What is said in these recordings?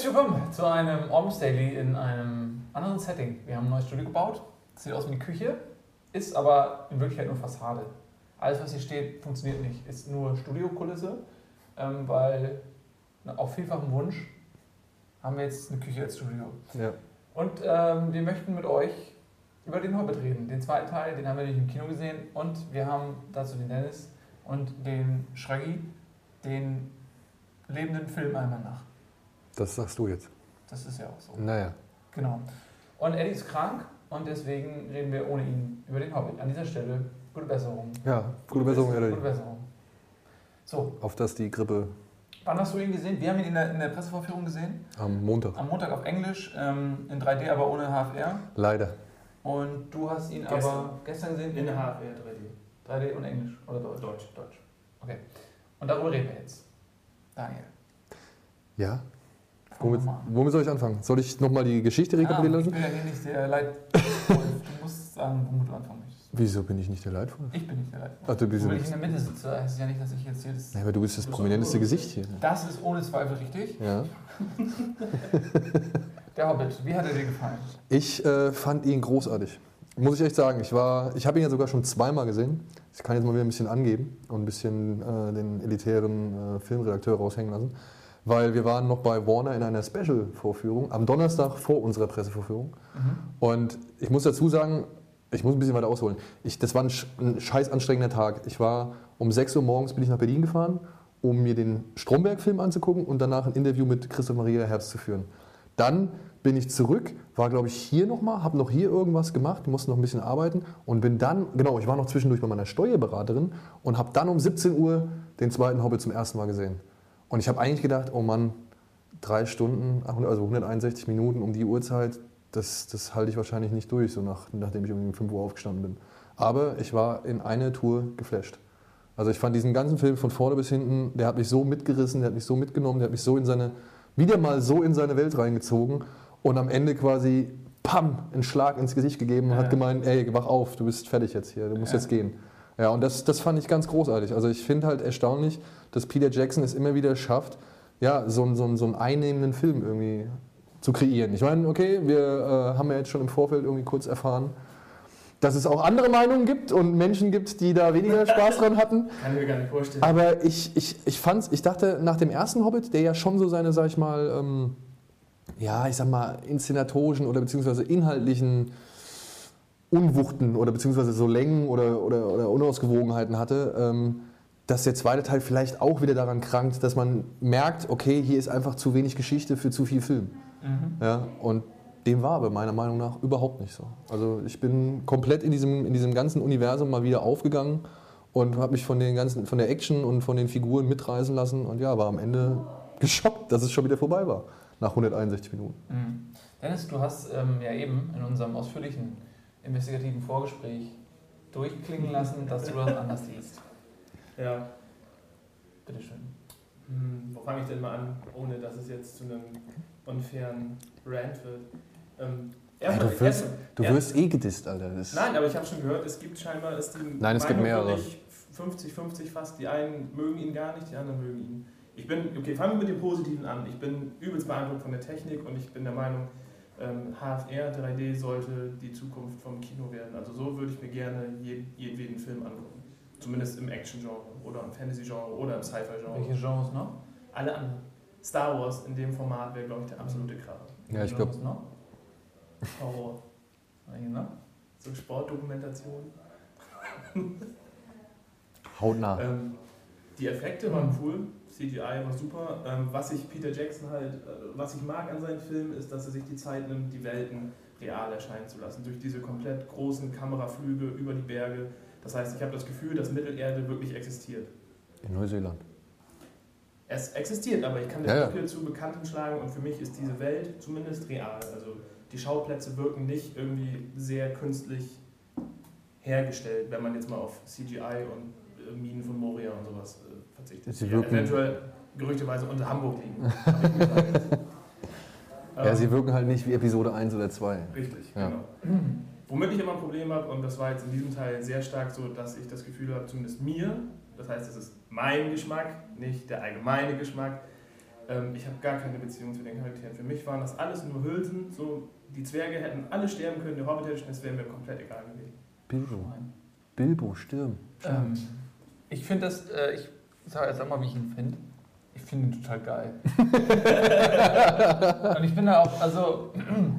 Herzlich willkommen zu einem Orms Daily in einem anderen Setting. Wir haben ein neues Studio gebaut. Sieht aus wie eine Küche, ist aber in Wirklichkeit nur Fassade. Alles, was hier steht, funktioniert nicht. Ist nur Studiokulisse, ähm, weil na, auf vielfachen Wunsch haben wir jetzt eine Küche als Studio. Ja. Und ähm, wir möchten mit euch über den Hobbit reden. Den zweiten Teil, den haben wir nicht im Kino gesehen. Und wir haben dazu den Dennis und den Schraggy, den lebenden Filmalmanach. Das sagst du jetzt. Das ist ja auch so. Naja. Genau. Und Eddie ist krank und deswegen reden wir ohne ihn über den Hobbit. An dieser Stelle gute Besserung. Ja, gute Besserung, Gute Eddie. Besserung. So, Auf dass die Grippe wann hast du ihn gesehen? Wir haben ihn in der, in der Pressevorführung gesehen. am Montag. Am Montag auf Englisch, ähm, in 3D, aber ohne HFR. Leider. Und du hast ihn Gestern. aber gestern gesehen In HFR 3D. 3D und Englisch oder Deutsch? Deutsch. Deutsch. Okay. Und darüber reden wir jetzt. Daniel. Ja? Womit, an. womit soll ich anfangen? Soll ich nochmal die Geschichte rekapitulieren ich lassen? bin ja hier nicht der Leid. du musst sagen, womit du anfangen möchtest. Wieso bin ich nicht der Leidvolle? Ich bin nicht der Leid. Ach, du bist nicht. ich in der Mitte sitze, heißt es ja nicht, dass ich jetzt hier das. Ja, aber du bist das prominenteste Gesicht hier. Das ist ohne Zweifel richtig. Ja. Der Hobbit, wie hat er dir gefallen? Ich äh, fand ihn großartig. Muss ich echt sagen. Ich, war, ich habe ihn ja sogar schon zweimal gesehen. Ich kann jetzt mal wieder ein bisschen angeben und ein bisschen äh, den elitären äh, Filmredakteur raushängen lassen. Weil wir waren noch bei Warner in einer Special-Vorführung am Donnerstag vor unserer Pressevorführung. Und ich muss dazu sagen, ich muss ein bisschen weiter ausholen. Ich, das war ein, ein scheiß anstrengender Tag. Ich war um 6 Uhr morgens bin ich nach Berlin gefahren, um mir den Stromberg-Film anzugucken und danach ein Interview mit Christoph Maria Herbst zu führen. Dann bin ich zurück, war glaube ich hier nochmal, habe noch hier irgendwas gemacht, musste noch ein bisschen arbeiten und bin dann, genau, ich war noch zwischendurch bei meiner Steuerberaterin und habe dann um 17 Uhr den zweiten Hobbit zum ersten Mal gesehen. Und ich habe eigentlich gedacht, oh Mann, drei Stunden, also 161 Minuten um die Uhrzeit, das, das halte ich wahrscheinlich nicht durch, so nach, nachdem ich um 5 Uhr aufgestanden bin. Aber ich war in eine Tour geflasht. Also ich fand diesen ganzen Film von vorne bis hinten, der hat mich so mitgerissen, der hat mich so mitgenommen, der hat mich so in seine, wieder mal so in seine Welt reingezogen und am Ende quasi, pam, einen Schlag ins Gesicht gegeben und Ja. hat gemeint, ey, wach auf, du bist fertig jetzt hier, du musst Ja. jetzt gehen. Ja, und das, das fand ich ganz großartig. Also ich finde halt erstaunlich, dass Peter Jackson es immer wieder schafft, ja, so, einen- so, einen- so einen einnehmenden Film irgendwie zu kreieren. Ich meine, okay, wir äh, haben ja jetzt schon im Vorfeld irgendwie kurz erfahren, dass es auch andere Meinungen gibt und Menschen gibt, die da weniger Spaß dran hatten. Kann ich mir gar nicht vorstellen. Aber ich, ich, ich fand's, ich dachte nach dem ersten Hobbit, der ja schon so seine, sag ich mal, ähm, ja, ich sag mal, inszenatorischen oder beziehungsweise inhaltlichen Unwuchten oder beziehungsweise so Längen oder, oder, oder Unausgewogenheiten hatte, ähm, dass der zweite Teil vielleicht auch wieder daran krankt, dass man merkt, okay, hier ist einfach zu wenig Geschichte für zu viel Film. Mhm. Ja, und dem war aber meiner Meinung nach überhaupt nicht so. Also ich bin komplett in diesem, in diesem ganzen Universum mal wieder aufgegangen und habe mich von, den ganzen, von der Action und von den Figuren mitreißen lassen und ja, war am Ende geschockt, dass es schon wieder vorbei war, nach 161 Minuten. Mhm. Dennis, du hast ähm, ja eben in unserem ausführlichen investigativen Vorgespräch durchklingen lassen, dass du das anders siehst. Ja. Bitteschön. Hm, wo fange ich denn mal an, ohne dass es jetzt zu einem unfairen Rant wird? Ähm, Ey, du wirst, du wirst eh gedisst, Alter. Das Nein, aber ich habe schon gehört, es gibt scheinbar ist die Nein, es gibt mehrere. wirklich 50-50 fast. Die einen mögen ihn gar nicht, die anderen mögen ihn. Ich bin, okay, fangen wir mit dem Positiven an. Ich bin übelst beeindruckt von der Technik und ich bin der Meinung, HFR 3D sollte die Zukunft vom Kino werden. Also so würde ich mir gerne jeden, jedweden Film angucken. Zumindest im Action-Genre oder im Fantasy-Genre oder im Sci-Fi-Genre. Welche Genres noch? Alle anderen. Star Wars in dem Format wäre, glaube ich, der absolute Kracher. Ja, ich glaube, noch? Horror. Noch? So Sportdokumentation. hautnah. Ähm, die Effekte waren cool, CGI war super. Ähm, was ich Peter Jackson halt, äh, was ich mag an seinen Filmen, ist, dass er sich die Zeit nimmt, die Welten real erscheinen zu lassen. Durch diese komplett großen Kameraflüge über die Berge. Das heißt, ich habe das Gefühl, dass Mittelerde wirklich existiert. In Neuseeland. Es existiert, aber ich kann den Ja, ja. Zu Bekanntem schlagen und für mich ist diese Welt zumindest real. Also die Schauplätze wirken nicht irgendwie sehr künstlich hergestellt, wenn man jetzt mal auf CGI und äh, Minen von Moria und sowas äh, verzichtet. Sie wirken- eventuell gerüchteweise unter Hamburg liegen. Ja, Ähm, sie wirken halt nicht wie Episode 1 oder 2. Richtig, Ja. genau. Womit ich immer ein Problem habe, und das war jetzt in diesem Teil sehr stark so, dass ich das Gefühl habe, zumindest mir, das heißt, es ist mein Geschmack, nicht der allgemeine Geschmack, Ähm, ich habe gar keine Beziehung zu den Charakteren. Für mich waren das alles nur Hülsen. So, die Zwerge hätten alle sterben können, der Hobbit hätte das wäre mir komplett egal gewesen. Bilbo. Bilbo, stirb. Ähm, ich finde das, äh, ich sag, sag mal, wie ich ihn finde. Ich finde ihn total geil. Und ich bin da auch, also,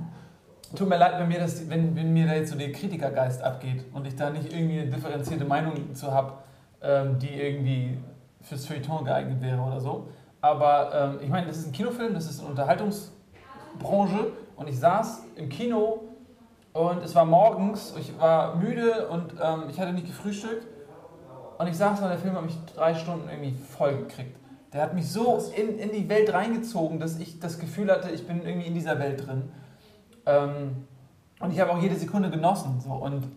tut mir leid, wenn mir, das, wenn, wenn mir da jetzt so der Kritikergeist abgeht und ich da nicht irgendwie eine differenzierte Meinung zu habe, ähm, die irgendwie fürs Feuilleton geeignet wäre oder so. Aber ähm, ich meine, das ist ein Kinofilm, das ist eine Unterhaltungsbranche und ich saß im Kino und es war morgens, ich war müde und ähm, ich hatte nicht gefrühstückt und ich saß da, der Film hat mich drei Stunden irgendwie voll gekriegt. Der hat mich so in, in die Welt reingezogen, dass ich das Gefühl hatte, ich bin irgendwie in dieser Welt drin. Ähm, und ich habe auch jede Sekunde genossen. So. Und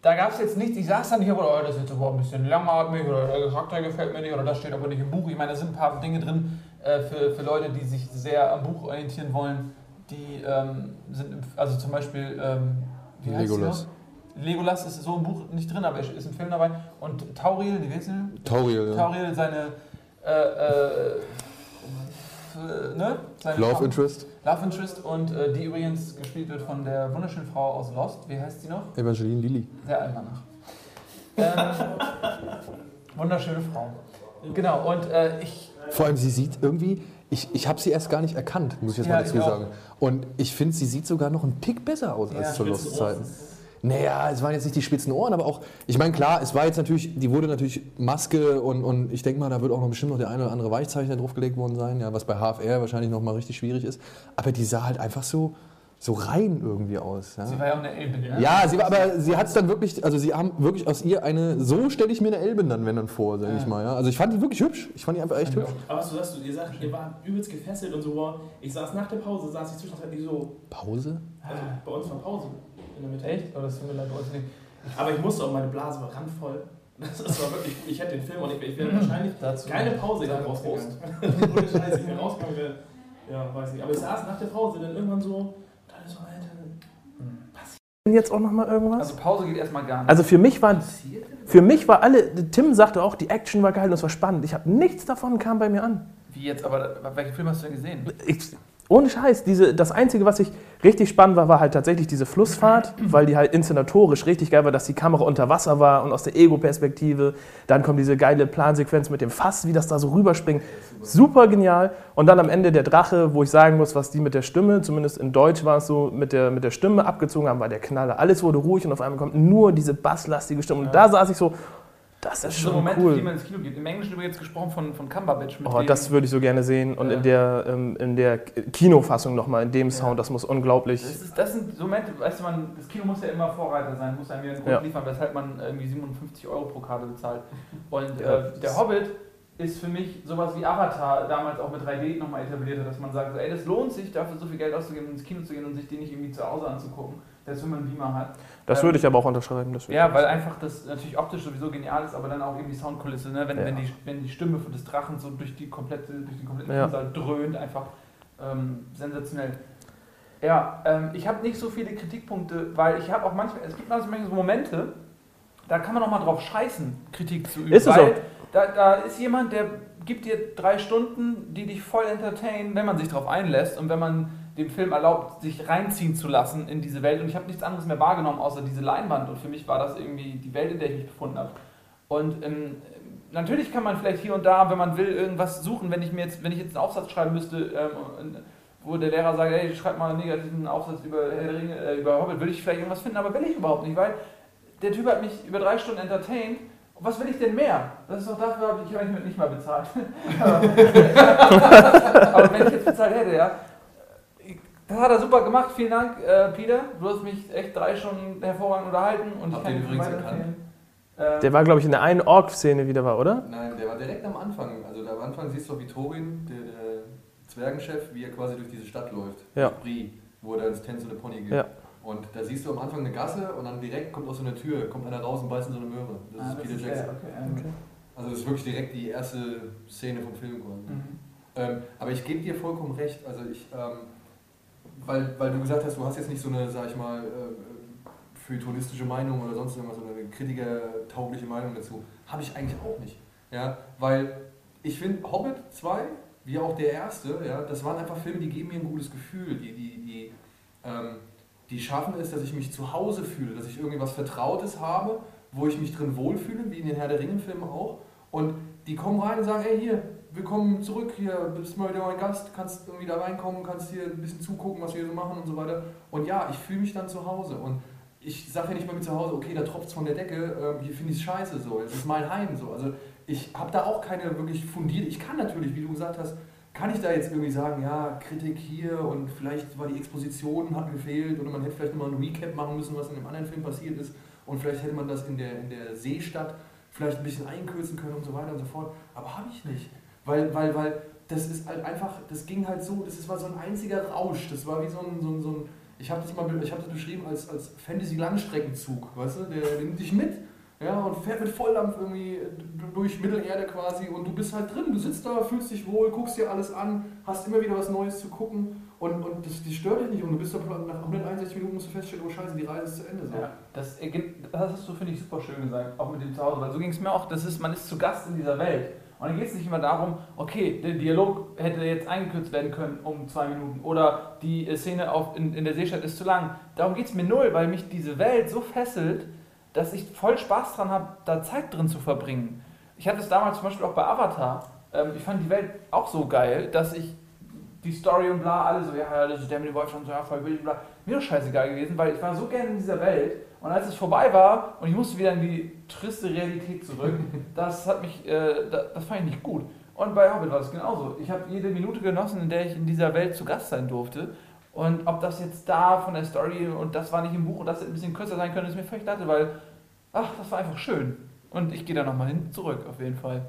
da gab es jetzt nichts, ich saß da nicht, aber oh, das ist jetzt aber ein bisschen langatmig oder der Charakter gefällt mir nicht oder das steht aber nicht im Buch. Ich meine, da sind ein paar Dinge drin äh, für, für Leute, die sich sehr am Buch orientieren wollen. Die ähm, sind, also zum Beispiel, ähm, wie heißt sie Legolas. noch? Legolas ist so im Buch nicht drin, aber ist im Film dabei. Und Tauriel, wie heißt sie? Tauriel, ja. Tauriel, seine, äh, äh, ne? seine Love Frau- Interest, Love Interest und äh, die übrigens gespielt wird von der wunderschönen Frau aus Lost. Wie heißt sie noch? Evangeline Lilly. Der Almanach. Ähm, wunderschöne Frau. Genau, und äh, ich. Vor allem, sie sieht irgendwie, ich, ich habe sie erst gar nicht erkannt, muss ich jetzt Ja, mal dazu sagen. Und ich finde, sie sieht sogar noch einen Tick besser aus als Ja, zu spitzen Lost-Zeiten. Naja, es waren jetzt nicht die spitzen Ohren, aber auch, ich meine, klar, es war jetzt natürlich, die wurde natürlich Maske und, und ich denke mal, da wird auch noch bestimmt noch der eine oder andere Weichzeichner draufgelegt worden sein, ja, was bei HFR wahrscheinlich noch mal richtig schwierig ist. Aber die sah halt einfach so, so rein irgendwie aus. Ja. Sie war ja auch eine Elbin, ne? Ja, sie war, aber sie hat es dann wirklich, also sie haben wirklich aus ihr eine, so stelle ich mir eine Elbin dann, wenn dann vor, sag ich Ja. mal. Ja. Also ich fand die wirklich hübsch. Ich fand die einfach echt ich hübsch. Aber was du sagst, du, ihr sagt, ihr wart übelst gefesselt und so, wow. Ich saß nach der Pause, saß ich zwischenzeitlich so, Pause? also bei uns war Pause in der Mitte. Echt? Oder das tut mir leid, wollte ich nicht. Aber ich musste auch, meine Blase war randvoll. Das, war wirklich, ich hätte den Film auch nicht, ich wäre wahrscheinlich Dazu keine Pause Prost. rausgegangen. Ohne Scheiß, ich bin rausgegangen wäre, ja, weiß nicht. Aber ich saß nach der Pause dann irgendwann so, da so, Alter, jetzt auch noch mal irgendwas? Also Pause geht erstmal gar nicht. Also für mich war für mich war alle Tim sagte auch, die Action war geil und es war spannend. Ich habe nichts davon kam bei mir an. Wie jetzt, aber welchen Film hast du denn gesehen? Ich, ohne Scheiß, diese, das Einzige, was ich richtig spannend war, war halt tatsächlich diese Flussfahrt, weil die halt inszenatorisch richtig geil war, dass die Kamera unter Wasser war und aus der Ego-Perspektive. Dann kommt diese geile Plansequenz mit dem Fass, wie das da so rüberspringt. Super genial. Und dann am Ende der Drache, wo ich sagen muss, was die mit der Stimme, zumindest in Deutsch war es so, mit der, mit der Stimme abgezogen haben, war der Knaller. Alles wurde ruhig und auf einmal kommt nur diese basslastige Stimme. Und da saß ich so, das ist Das so schon Momente, die cool. man ins Kino geht. Im Englischen übrigens gesprochen von, von Cumberbatch. Mit Oh, das würde ich so gerne sehen. Und Ja. in der, ähm, in der Kinofassung nochmal, in dem Sound, das muss unglaublich. Das, ist, das sind so Momente, weißt du, man, das Kino muss ja immer Vorreiter sein, muss einem ja einen Grund Ja. liefern, weshalb man irgendwie 57 Euro pro Karte bezahlt. Und Ja, äh, der Hobbit ist für mich sowas wie Avatar damals auch mit 3D nochmal etabliert hat, dass man sagt, so, ey, das lohnt sich, dafür so viel Geld auszugeben, ins Kino zu gehen und sich den nicht irgendwie zu Hause anzugucken, wenn man einen Beamer hat. Das Ähm, würde ich aber auch unterschreiben. Ja, weil einfach das natürlich optisch sowieso genial ist, aber dann auch eben die Soundkulisse, ne? wenn, Ja. wenn, die, wenn die Stimme des Drachen so durch, die komplette, durch den kompletten Ja. Saal dröhnt, einfach ähm, sensationell. Ja, ähm, ich habe nicht so viele Kritikpunkte, weil ich habe auch manchmal, es gibt manchmal so Momente, da kann man auch mal drauf scheißen, Kritik zu üben. Ist es weil so? Da, da ist jemand, der gibt dir drei Stunden, die dich voll entertainen, wenn man sich darauf einlässt und wenn man dem Film erlaubt, sich reinziehen zu lassen in diese Welt. Und ich habe nichts anderes mehr wahrgenommen, außer diese Leinwand. Und für mich war das irgendwie die Welt, in der ich mich befunden habe. Und ähm, natürlich kann man vielleicht hier und da, wenn man will, irgendwas suchen. Wenn ich mir jetzt, wenn ich jetzt einen Aufsatz schreiben müsste, ähm, wo der Lehrer sagt, hey, schreib mal einen negativen Aufsatz über Herr Ringe, äh, über Hobbit, würde ich vielleicht irgendwas finden, aber will ich überhaupt nicht, weil der Typ hat mich über drei Stunden entertained. Was will ich denn mehr? Das ist doch dafür, habe ich eigentlich nicht mal bezahlt. aber wenn ich jetzt bezahlt hätte, ja. Das hat er super gemacht, vielen Dank, äh, Peter. Du hast mich echt drei Stunden hervorragend unterhalten und ich kann ihr ihn übrigens weiterempfehlen. Ähm, Der war, glaube ich, in der einen Ork-Szene wieder war, oder? Nein, der war direkt am Anfang. Also am Anfang siehst du, wie Thorin, der, der Zwergenchef, wie er quasi durch diese Stadt läuft. Ja. Brie, wo er ins Tänze und Pony geht. Ja. Und da siehst du am Anfang eine Gasse und dann direkt kommt aus so einer Tür, kommt einer raus und beißt in so eine Möhre. Das ah, ist das Peter ist Jackson. der, okay, ähm, Okay. Also das ist wirklich direkt die erste Szene vom Film quasi. mhm. Ähm, aber ich gebe dir vollkommen recht. Also ich, ähm, weil, weil du gesagt hast, du hast jetzt nicht so eine, sag ich mal, äh, feuilletonistische Meinung oder sonst irgendwas, so eine kritikertaugliche Meinung dazu. Habe ich eigentlich auch nicht. Ja, weil ich finde, Hobbit 2 wie auch der erste, ja, das waren einfach Filme, die geben mir ein gutes Gefühl, die, die, die, ähm, die schaffen es, dass ich mich zu Hause fühle, dass ich irgendwie was Vertrautes habe, wo ich mich drin wohlfühle, wie in den Herr der Ringe-Filmen auch. Und die kommen rein und sagen, ey hier, willkommen zurück, hier bist mal wieder mein Gast, kannst irgendwie da reinkommen, kannst hier ein bisschen zugucken, was wir so machen und so weiter. Und ja, ich fühle mich dann zu Hause. Und ich sage ja nicht mal mit zu Hause, okay, da tropft es von der Decke, äh, hier finde ich es scheiße so, es ist mein Heim so. Also ich habe da auch keine wirklich fundierte, ich kann natürlich, wie du gesagt hast, kann ich da jetzt irgendwie sagen, ja, Kritik hier und vielleicht war die Exposition, hat gefehlt oder man hätte vielleicht nochmal ein Recap machen müssen, was in dem anderen Film passiert ist und vielleicht hätte man das in der, in der Seestadt vielleicht ein bisschen einkürzen können und so weiter und so fort. Aber habe ich nicht. Weil, weil, weil das ist halt einfach, das ging halt so, das war so ein einziger Rausch. Das war wie so ein, so ein, so ein ich habe das mal ich hab das beschrieben als, als Fantasy-Langstreckenzug, weißt du, der, nimmt dich mit ja, und fährt mit Volldampf irgendwie durch Mittelerde quasi und du bist halt drin, du sitzt da, fühlst dich wohl, guckst dir alles an, hast immer wieder was Neues zu gucken und, und das, das stört dich nicht und du bist da nach 161 Minuten musst du feststellen, oh scheiße, die Reise ist zu Ende. So. Ja, das, das hast du, finde ich, super schön gesagt, auch mit dem Zuhause, weil so ging es mir auch, das ist, man ist zu Gast in dieser Welt. Und dann geht es nicht immer darum, okay, der Dialog hätte jetzt eingekürzt werden können um zwei Minuten oder die Szene auf, in, in der Seestadt ist zu lang. Darum geht es mir null, weil mich diese Welt so fesselt, dass ich voll Spaß dran habe, da Zeit drin zu verbringen. Ich hatte es damals zum Beispiel auch bei Avatar. Ähm, ich fand die Welt auch so geil, dass ich die Story und bla, alle so, ja, das ist der mit dem Wolfgang, so, ja, voll wild, bla. Mir doch scheißegal gewesen, weil ich war so gerne in dieser Welt und als es vorbei war und ich musste wieder in die triste Realität zurück, das hat mich, äh, das, das fand ich nicht gut. Und bei Hobbit war es genauso. Ich habe jede Minute genossen, in der ich in dieser Welt zu Gast sein durfte. Und ob das jetzt da von der Story und das war nicht im Buch und das hätte ein bisschen kürzer sein können, ist mir völlig dachte, weil, ach, das war einfach schön. Und ich gehe da nochmal hin, zurück, auf jeden Fall.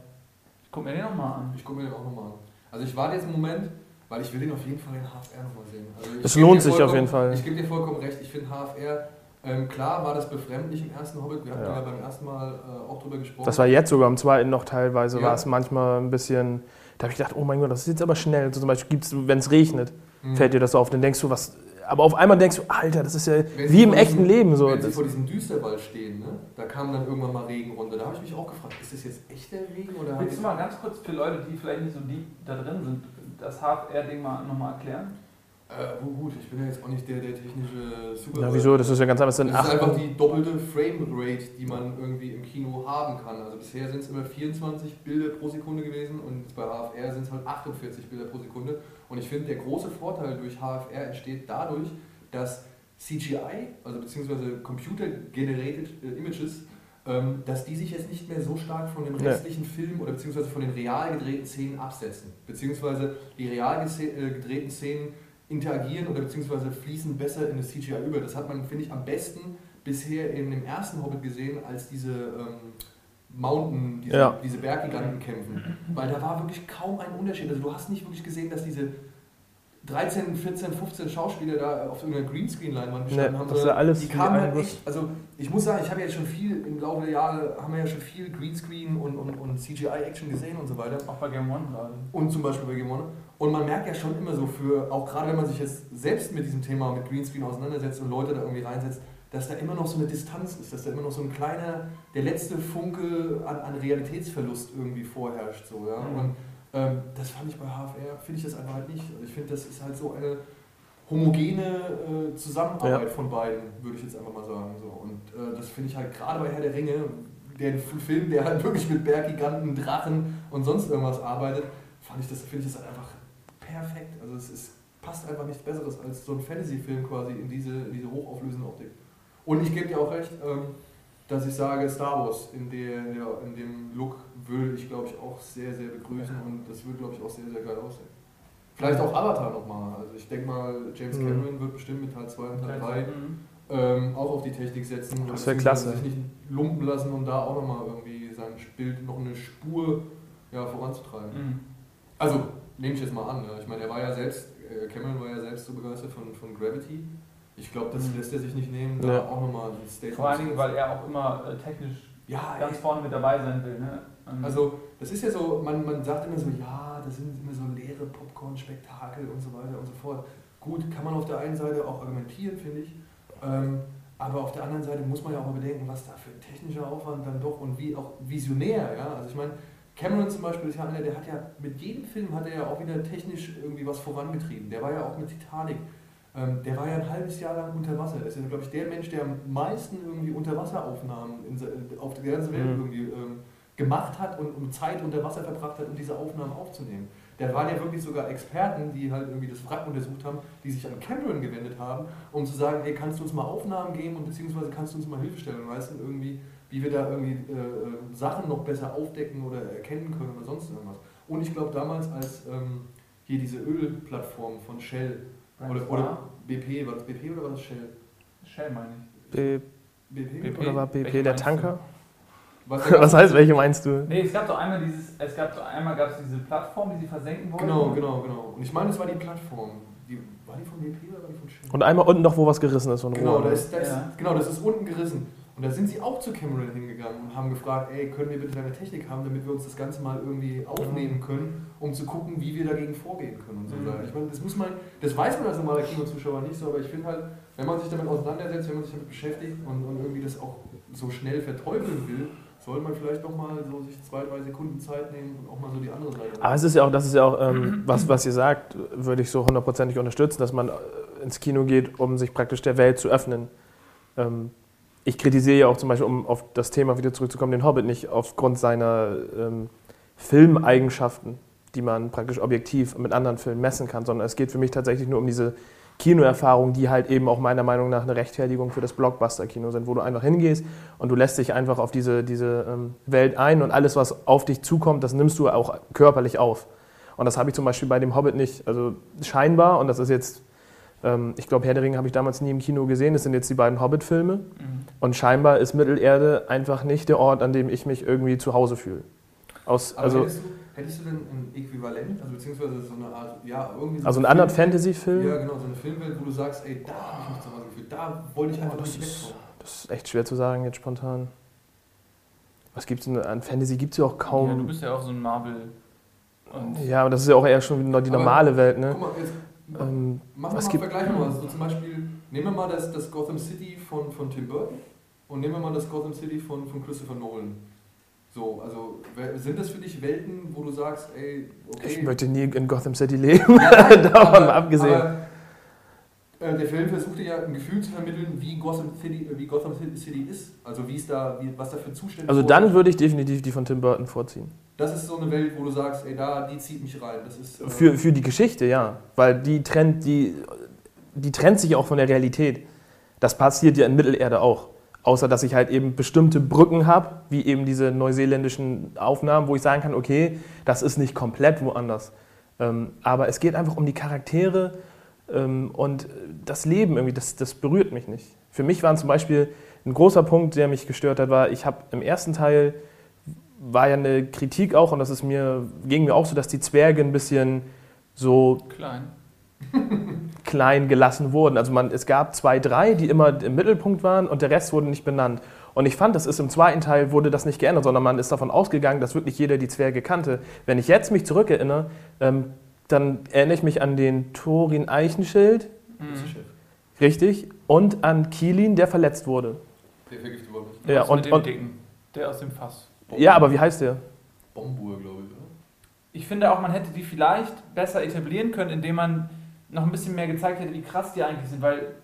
Ich gucke mir den nochmal an. Ich gucke mir den auch nochmal an. Also ich warte jetzt im Moment, weil ich will den auf jeden Fall in HFR nochmal sehen. Also es lohnt sich auf jeden Fall. Ich gebe dir vollkommen recht, ich finde HFR ähm, klar war das befremdlich im ersten Hobbit, wir hatten ja, ja beim ersten Mal äh, auch drüber gesprochen. Das war jetzt sogar im zweiten noch teilweise, ja. war es manchmal ein bisschen, da habe ich gedacht, oh mein Gott, das ist jetzt aber schnell. Also zum Beispiel gibt es, wenn es regnet, mhm. fällt dir das auf, dann denkst du, was, aber auf einmal denkst du, Alter, das ist ja wenn wie im echten diesem, Leben so. Wenn sie vor diesem Düsterwald stehen, ne? da kam dann irgendwann mal Regen runter. Da habe ich mich auch gefragt, ist das jetzt echter Regen? Oder Willst du mal ganz kurz für Leute, die vielleicht nicht so deep da drin sind, das HFR-Ding mal nochmal erklären? Äh, gut, ich bin ja jetzt auch nicht der, der technische Super. Ja, wieso? Das ist ja ganz anders. Das ist einfach die doppelte Framerate, die man irgendwie im Kino haben kann. Also bisher sind es immer 24 Bilder pro Sekunde gewesen und bei HFR sind es halt 48 Bilder pro Sekunde. Und ich finde, der große Vorteil durch HFR entsteht dadurch, dass CGI, also beziehungsweise Computer Generated äh, Images, ähm, dass die sich jetzt nicht mehr so stark von dem restlichen ja. Film oder beziehungsweise von den real gedrehten Szenen absetzen. Beziehungsweise die real äh, gedrehten Szenen interagieren oder beziehungsweise fließen besser in das CGI über. Das hat man, finde ich, am besten bisher in dem ersten Hobbit gesehen, als diese ähm, Mountain, diese, ja. diese Berggiganten kämpfen. Weil da war wirklich kaum ein Unterschied. Also du hast nicht wirklich gesehen, dass diese 13, 14, 15 Schauspieler da auf irgendeiner Greenscreen-Leinwand gestanden nee, haben. Das alles die kamen halt echt, also ich muss sagen, ich habe jetzt schon viel, im Laufe der Jahre haben wir ja schon viel Greenscreen und, und, und CGI-Action gesehen und so weiter. Auch bei Game One gerade. Und zum Beispiel bei Game One. Und man merkt ja schon immer so für, auch gerade wenn man sich jetzt selbst mit diesem Thema mit Greenscreen auseinandersetzt und Leute da irgendwie reinsetzt, dass da immer noch so eine Distanz ist, dass da immer noch so ein kleiner, der letzte Funke an, an Realitätsverlust irgendwie vorherrscht. So, ja? Mhm. Und ähm, das fand ich bei HFR, finde ich das einfach halt nicht. Also ich finde, das ist halt so eine homogene äh, Zusammenarbeit ja. von beiden, würde ich jetzt einfach mal sagen. So. Und äh, das finde ich halt gerade bei Herr der Ringe, der Film, der halt wirklich mit Berggiganten, Drachen und sonst irgendwas arbeitet, fand ich das, finde ich das halt einfach perfekt. Also es ist, passt einfach nichts Besseres als so ein Fantasy-Film quasi in diese, in diese hochauflösende Optik. Und ich gebe dir auch recht, ähm, dass ich sage, Star Wars in, der, in dem Look würde ich, glaube ich, auch sehr, sehr begrüßen und das würde, glaube ich, auch sehr, sehr geil aussehen. Vielleicht auch Avatar nochmal. Also ich denke mal, James mhm. Cameron mhm. wird bestimmt mit Teil 2 und Teil 3 mhm. ähm, auch auf die Technik setzen. Das wäre klasse. Sich nicht lumpen lassen und da auch nochmal irgendwie sein Bild noch eine Spur ja, voranzutreiben. Mhm. Also, nehme ich jetzt mal an. Ja. Ich meine, er war ja selbst, äh, Cameron war ja selbst so begeistert von, von Gravity. Ich glaube, das mhm. lässt er sich nicht nehmen, da ja. auch nochmal ein Statement Vor allen Dingen, weil er auch immer äh, technisch ja, ganz ey. vorne mit dabei sein will. Ne? Also, das ist ja so, man, man sagt immer so, ja, das sind immer so leere Popcorn-Spektakel und so weiter und so fort. Gut, kann man auf der einen Seite auch argumentieren, finde ich. Ähm, aber auf der anderen Seite muss man ja auch mal bedenken, was da für ein technischer Aufwand dann doch und wie auch visionär, ja. Also ich meine, Cameron zum Beispiel ist ja einer, der hat ja mit jedem Film hat er ja auch wieder technisch irgendwie was vorangetrieben. Der war ja auch mit Titanic. Ähm, der war ja ein halbes Jahr lang unter Wasser. Das ist ja, glaube ich, der Mensch, der am meisten irgendwie Unterwasseraufnahmen in, se- auf der ganzen Welt Mhm. irgendwie ähm, gemacht hat und, und Zeit unter Wasser verbracht hat, um diese Aufnahmen aufzunehmen. Da waren ja wirklich sogar Experten, die halt irgendwie das Wrack untersucht haben, die sich an Cameron gewendet haben, um zu sagen, hey, kannst du uns mal Aufnahmen geben und beziehungsweise kannst du uns mal Hilfestellung leisten, irgendwie, wie wir da irgendwie äh, Sachen noch besser aufdecken oder erkennen können oder sonst irgendwas. Und ich glaube damals, als ähm, hier diese Ölplattform von Shell oder, oder BP, war das BP oder war das Shell? Shell meine ich. B BP? BP. oder war Welche BP der? Tanker? Was, Was heißt, welche meinst du? Nee, es gab doch einmal dieses, es gab doch einmal gab es diese Plattform, die sie versenken wollten. Genau, genau, genau. Und ich meine, es war die Plattform. Die, war die von BP oder war die von Shell? Und einmal unten noch, wo was gerissen ist von Genau, Rohr. da ist, da ist, Ja. genau, das ist unten gerissen. Und da sind sie auch zu Cameron hingegangen und haben gefragt, ey, können wir bitte deine Technik haben, damit wir uns das Ganze mal irgendwie aufnehmen können, um zu gucken, wie wir dagegen vorgehen können und so Mhm. weiter. Ich meine, das muss man, das weiß man als normaler Kinozuschauer nicht so, aber ich finde halt, wenn man sich damit auseinandersetzt, wenn man sich damit beschäftigt und, und irgendwie das auch so schnell verteufeln will, soll man vielleicht doch mal so sich zwei, drei Sekunden Zeit nehmen und auch mal so die andere Seite. Aber es ist ja auch, das ist ja auch, ähm, was, was ihr sagt, würde ich so hundertprozentig unterstützen, dass man äh, ins Kino geht, um sich praktisch der Welt zu öffnen. Ähm, ich kritisiere ja auch zum Beispiel, um auf das Thema wieder zurückzukommen, den Hobbit nicht aufgrund seiner ähm, Filmeigenschaften, die man praktisch objektiv mit anderen Filmen messen kann, sondern es geht für mich tatsächlich nur um diese Kinoerfahrungen, die halt eben auch meiner Meinung nach eine Rechtfertigung für das Blockbuster-Kino sind, wo du einfach hingehst und du lässt dich einfach auf diese, diese ähm, Welt ein und alles, was auf dich zukommt, das nimmst du auch körperlich auf. Und das habe ich zum Beispiel bei dem Hobbit nicht. Also scheinbar, und das ist jetzt, ähm, ich glaube, Herr der Ringe habe ich damals nie im Kino gesehen, das sind jetzt die beiden Hobbit-Filme. Mhm. Und scheinbar ist Mittelerde einfach nicht der Ort, an dem ich mich irgendwie zu Hause fühle. Aus, Aber also, hättest, du, denn ein Äquivalent, also beziehungsweise so eine Art, ja, irgendwie so also einen Film- anderen Fantasy-Film? Ja, genau, so eine Filmwelt, wo du sagst, ey, da habe ich mich zu Hause gefühlt, da wollte ich einfach Oh, das nicht ist- weg. Das ist echt schwer zu sagen jetzt spontan. Was gibt es denn an Fantasy? Gibt es ja auch kaum. Ja, du bist ja auch so ein Marvel. Und Ja, aber das ist ja auch eher schon die Aber- normale Welt, ne? Guck mal, jetzt Ähm, machen wir was mal gibt- Vergleich mal. So zum Beispiel, nehmen wir mal das, das Gotham City von, von Tim Burton und nehmen wir mal das Gotham City von, von Christopher Nolan. So, also sind das für dich Welten, wo du sagst, ey, okay. ich möchte nie in Gotham City leben. Davon aber- mal abgesehen. Aber, äh, der Film versucht dir ja ein Gefühl zu vermitteln, wie Gotham City, äh, wie Gotham City ist. Also wie es da, wie, was da für Zustände Also dann würde ich definitiv die von Tim Burton vorziehen. Das ist so eine Welt, wo du sagst, ey, da, die zieht mich rein. Das ist, äh, Für, für die Geschichte, ja. Weil die trennt, die, die trennt sich auch von der Realität. Das passiert ja in Mittelerde auch. Außer dass ich halt eben bestimmte Brücken habe, wie eben diese neuseeländischen Aufnahmen, wo ich sagen kann, okay, das ist nicht komplett woanders. Ähm, aber es geht einfach um die Charaktere ähm, und das Leben irgendwie, das, das berührt mich nicht. Für mich war zum Beispiel ein großer Punkt, der mich gestört hat, war, ich habe im ersten Teil war ja eine Kritik auch, und das ist mir, ging mir auch so, dass die Zwerge ein bisschen so klein. Klein gelassen wurden. Also man, es gab zwei, drei, die immer im Mittelpunkt waren und der Rest wurde nicht benannt. Und ich fand, das ist im zweiten Teil wurde das nicht geändert, sondern man ist davon ausgegangen, dass wirklich jeder die Zwerge kannte. Wenn ich jetzt mich zurückerinnere, ähm, dann erinnere ich mich an den Thorin Eichenschild, Mhm. Richtig, und an Kielin, der verletzt wurde. Der vergiftet ist. Ja, Was und- und- Dicken, der aus dem Fass. Ja, aber wie heißt der? Bombur, glaube ich, oder? Ich finde auch, man hätte die vielleicht besser etablieren können, indem man noch ein bisschen mehr gezeigt hätte, wie krass die eigentlich sind, weil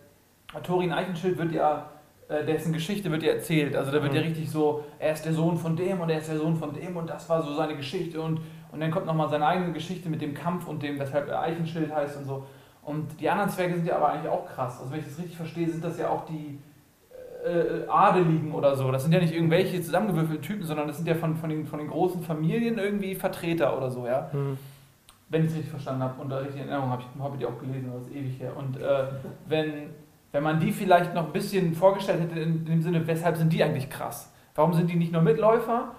Thorin Eichenschild wird ja, äh, dessen Geschichte wird ja erzählt. Also da wird Mhm. ja richtig so, er ist der Sohn von dem und er ist der Sohn von dem und das war so seine Geschichte und, und dann kommt nochmal seine eigene Geschichte mit dem Kampf und dem, weshalb er Eichenschild heißt und so. Und die anderen Zwerge sind ja aber eigentlich auch krass. Also wenn ich das richtig verstehe, sind das ja auch die äh, Adeligen oder so. Das sind ja nicht irgendwelche zusammengewürfelten Typen, sondern das sind ja von, von, den, von den großen Familien irgendwie Vertreter oder so, ja. Hm. Wenn ich es richtig verstanden habe und da richtig in Erinnerung habe, ich habe die auch gelesen, das ist ewig her. Und äh, wenn, wenn man die vielleicht noch ein bisschen vorgestellt hätte, in dem Sinne, weshalb sind die eigentlich krass? Warum sind die nicht nur Mitläufer,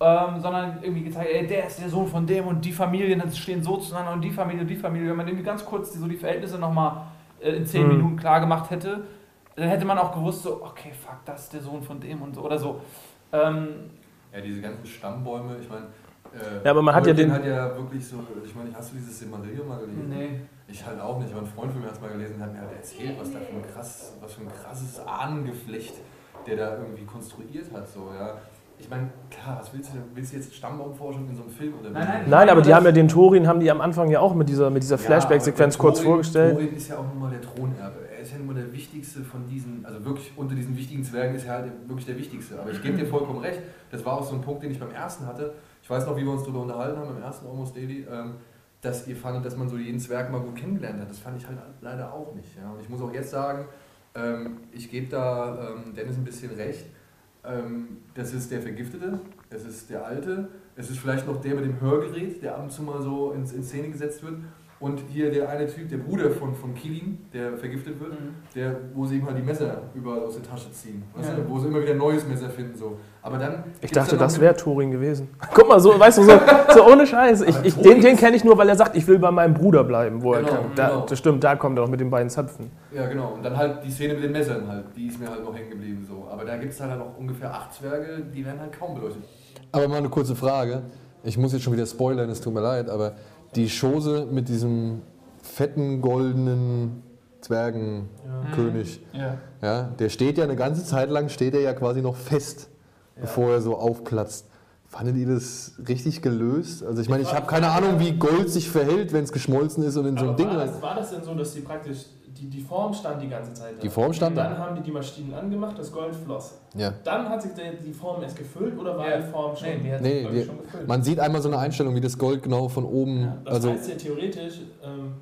ähm, sondern irgendwie gezeigt, ey, der ist der Sohn von dem und die Familien stehen so zueinander und die Familie und die Familie. Wenn man irgendwie ganz kurz die, so die Verhältnisse nochmal äh, in zehn Mhm. Minuten klar gemacht hätte, dann hätte man auch gewusst, so, okay, fuck, das ist der Sohn von dem und so oder so. Ähm, Ja, diese ganzen Stammbäume, ich meine. Äh, Ja, aber man hat ja den- hat ja wirklich so, ich meine, hast du dieses Silmarillion mal gelesen? nee. Ich halt auch nicht, aber ein Freund von mir hat es mal gelesen und hat mir halt erzählt, was da für ein, krass, was für ein krasses Ahnengeflecht der da irgendwie konstruiert hat. So, ja. ich meine, klar, was willst du denn? Willst du jetzt Stammbaumforschung in so einem Film oder Nein, nein. Nein, aber die haben ja den Thorin, haben die am Anfang ja auch mit dieser, mit dieser Flashback-Sequenz Ja, kurz Thorin- vorgestellt. Thorin ist ja auch nun mal der Thronerbe. Er ist ja nun mal der wichtigste von diesen, also wirklich unter diesen wichtigen Zwergen ist er halt wirklich der wichtigste. Aber ich gebe dir vollkommen recht, das war auch so ein Punkt, den ich beim ersten hatte. Ich weiß noch, wie wir uns darüber unterhalten haben, beim ersten Almost Daily, ähm, dass ihr fandet, dass man so jeden Zwerg mal gut kennengelernt hat. Das fand ich halt leider auch nicht. Ja. Und ich muss auch jetzt sagen, ähm, ich gebe da ähm, Dennis ein bisschen recht. Das ist der Vergiftete, es ist der Alte, es ist vielleicht noch der mit dem Hörgerät, der ab und zu mal so in, in Szene gesetzt wird. Und hier der eine Typ, der Bruder von, von Kilin, der vergiftet wird, Mhm. der, wo sie ihm halt die Messer überall aus der Tasche ziehen. Weißt Ja. du? Wo sie immer wieder ein neues Messer finden. So. Aber dann. Ich dachte, dann noch das wäre Thorin gewesen. Guck mal, so, weißt du, so, so ohne Scheiß. Ich, ich, den den kenne ich nur, weil er sagt, ich will bei meinem Bruder bleiben. Wo er Genau, kann. Da, genau. Das stimmt, da kommt er auch mit den beiden Zöpfen. Ja, genau. Und dann halt die Szene mit den Messern halt, die ist mir halt noch hängen geblieben. So. Aber da gibt es halt noch ungefähr acht Zwerge, die werden halt kaum beleuchtet. Aber mal eine kurze Frage. Ich muss jetzt schon wieder spoilern, es tut mir leid, aber die Chose mit diesem fetten goldenen Zwergenkönig, Ja. ja, der steht ja eine ganze Zeit lang, steht er ja quasi noch fest, bevor er so aufplatzt. Fandet ihr das richtig gelöst? Also ich meine, ich habe keine Ahnung, wie Gold sich verhält, wenn es geschmolzen ist und in so ein Ding war, das, war das denn so, dass die praktisch, die, die Form stand die ganze Zeit da? Die Form stand da. Dann haben die die Maschinen angemacht, das Gold floss. Ja. Dann hat sich die Form erst gefüllt oder war Ja. die Form schon... Nee, die hat Nee, sich, die- schon gefüllt. Man sieht einmal so eine Einstellung, wie das Gold genau von oben, Ja, Das also heißt ja theoretisch, ähm,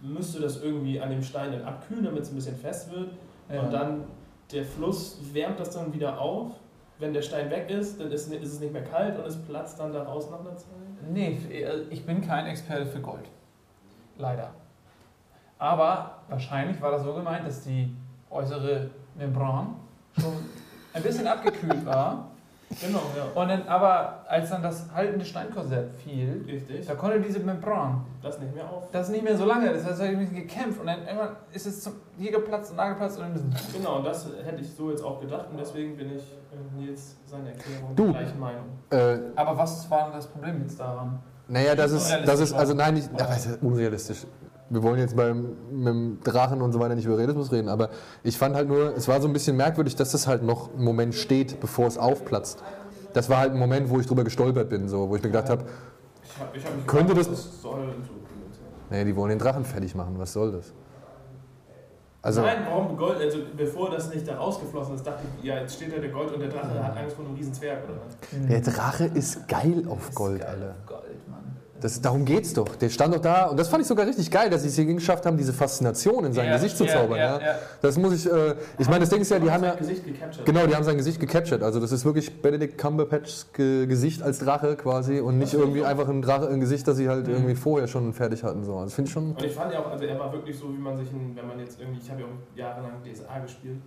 müsste das irgendwie an dem Stein dann abkühlen, damit es ein bisschen fest wird. Ja. Und dann der Fluss wärmt das dann wieder auf. Wenn der Stein weg ist, dann ist, ist es nicht mehr kalt und es platzt dann daraus nach einer Zeit. Nee, ich bin kein Experte für Gold. Leider. Aber wahrscheinlich war das so gemeint, dass die äußere Membran schon ein bisschen abgekühlt war. Genau, ja. Und dann aber, als dann das haltende Steinkorsett fiel, Richtig. da konnte diese Membran Das nicht mehr auf. das nicht mehr so lange, das heißt, hat ein bisschen gekämpft und dann irgendwann ist es zum, hier geplatzt und da geplatzt und dann Genau, und das hätte ich so jetzt auch gedacht und deswegen bin ich äh, Nils seine Erklärung Du. gleiche Meinung. äh, Aber was war denn das Problem jetzt daran? Naja, das ist, das ist, also nein, nicht, Oder? ja, das ist unrealistisch. Wir wollen jetzt beim mit dem Drachen und so weiter nicht über Realismus reden, aber ich fand halt nur, es war so ein bisschen merkwürdig, dass das halt noch einen Moment steht, bevor es aufplatzt. Das war halt ein Moment, wo ich drüber gestolpert bin, so, wo ich mir gedacht habe, hab, Könnte das- das soll nee, die wollen den Drachen fertig machen, was soll das? Also, Nein, warum Gold? Also bevor das nicht da rausgeflossen ist, dachte ich, ja, jetzt steht da der Gold und der Drache hat Angst vor einem riesen Zwerg, oder was? der Drache ist geil auf Gold, Geil Alter. auf Gold. Das, darum geht's doch. Der stand doch da und das fand ich sogar richtig geil, dass sie es hier geschafft haben, diese Faszination in sein Ja, Gesicht zu zaubern. Ja, ja. Das muss ich, äh, ich meine, das Ding ist ja, die haben ja, sein Gesicht gecaptured. Genau, die haben sein Gesicht gecaptured. Also das ist wirklich Benedict Cumberbatchs Ge Gesicht als Drache quasi und nicht irgendwie einfach ein Drache, ein Gesicht, das sie halt Mhm. irgendwie vorher schon fertig hatten. So. Das finde ich schon. Und ich fand ja auch, also er war wirklich so, wie man sich, einen, wenn man jetzt irgendwie, ich habe ja auch jahrelang DSA gespielt,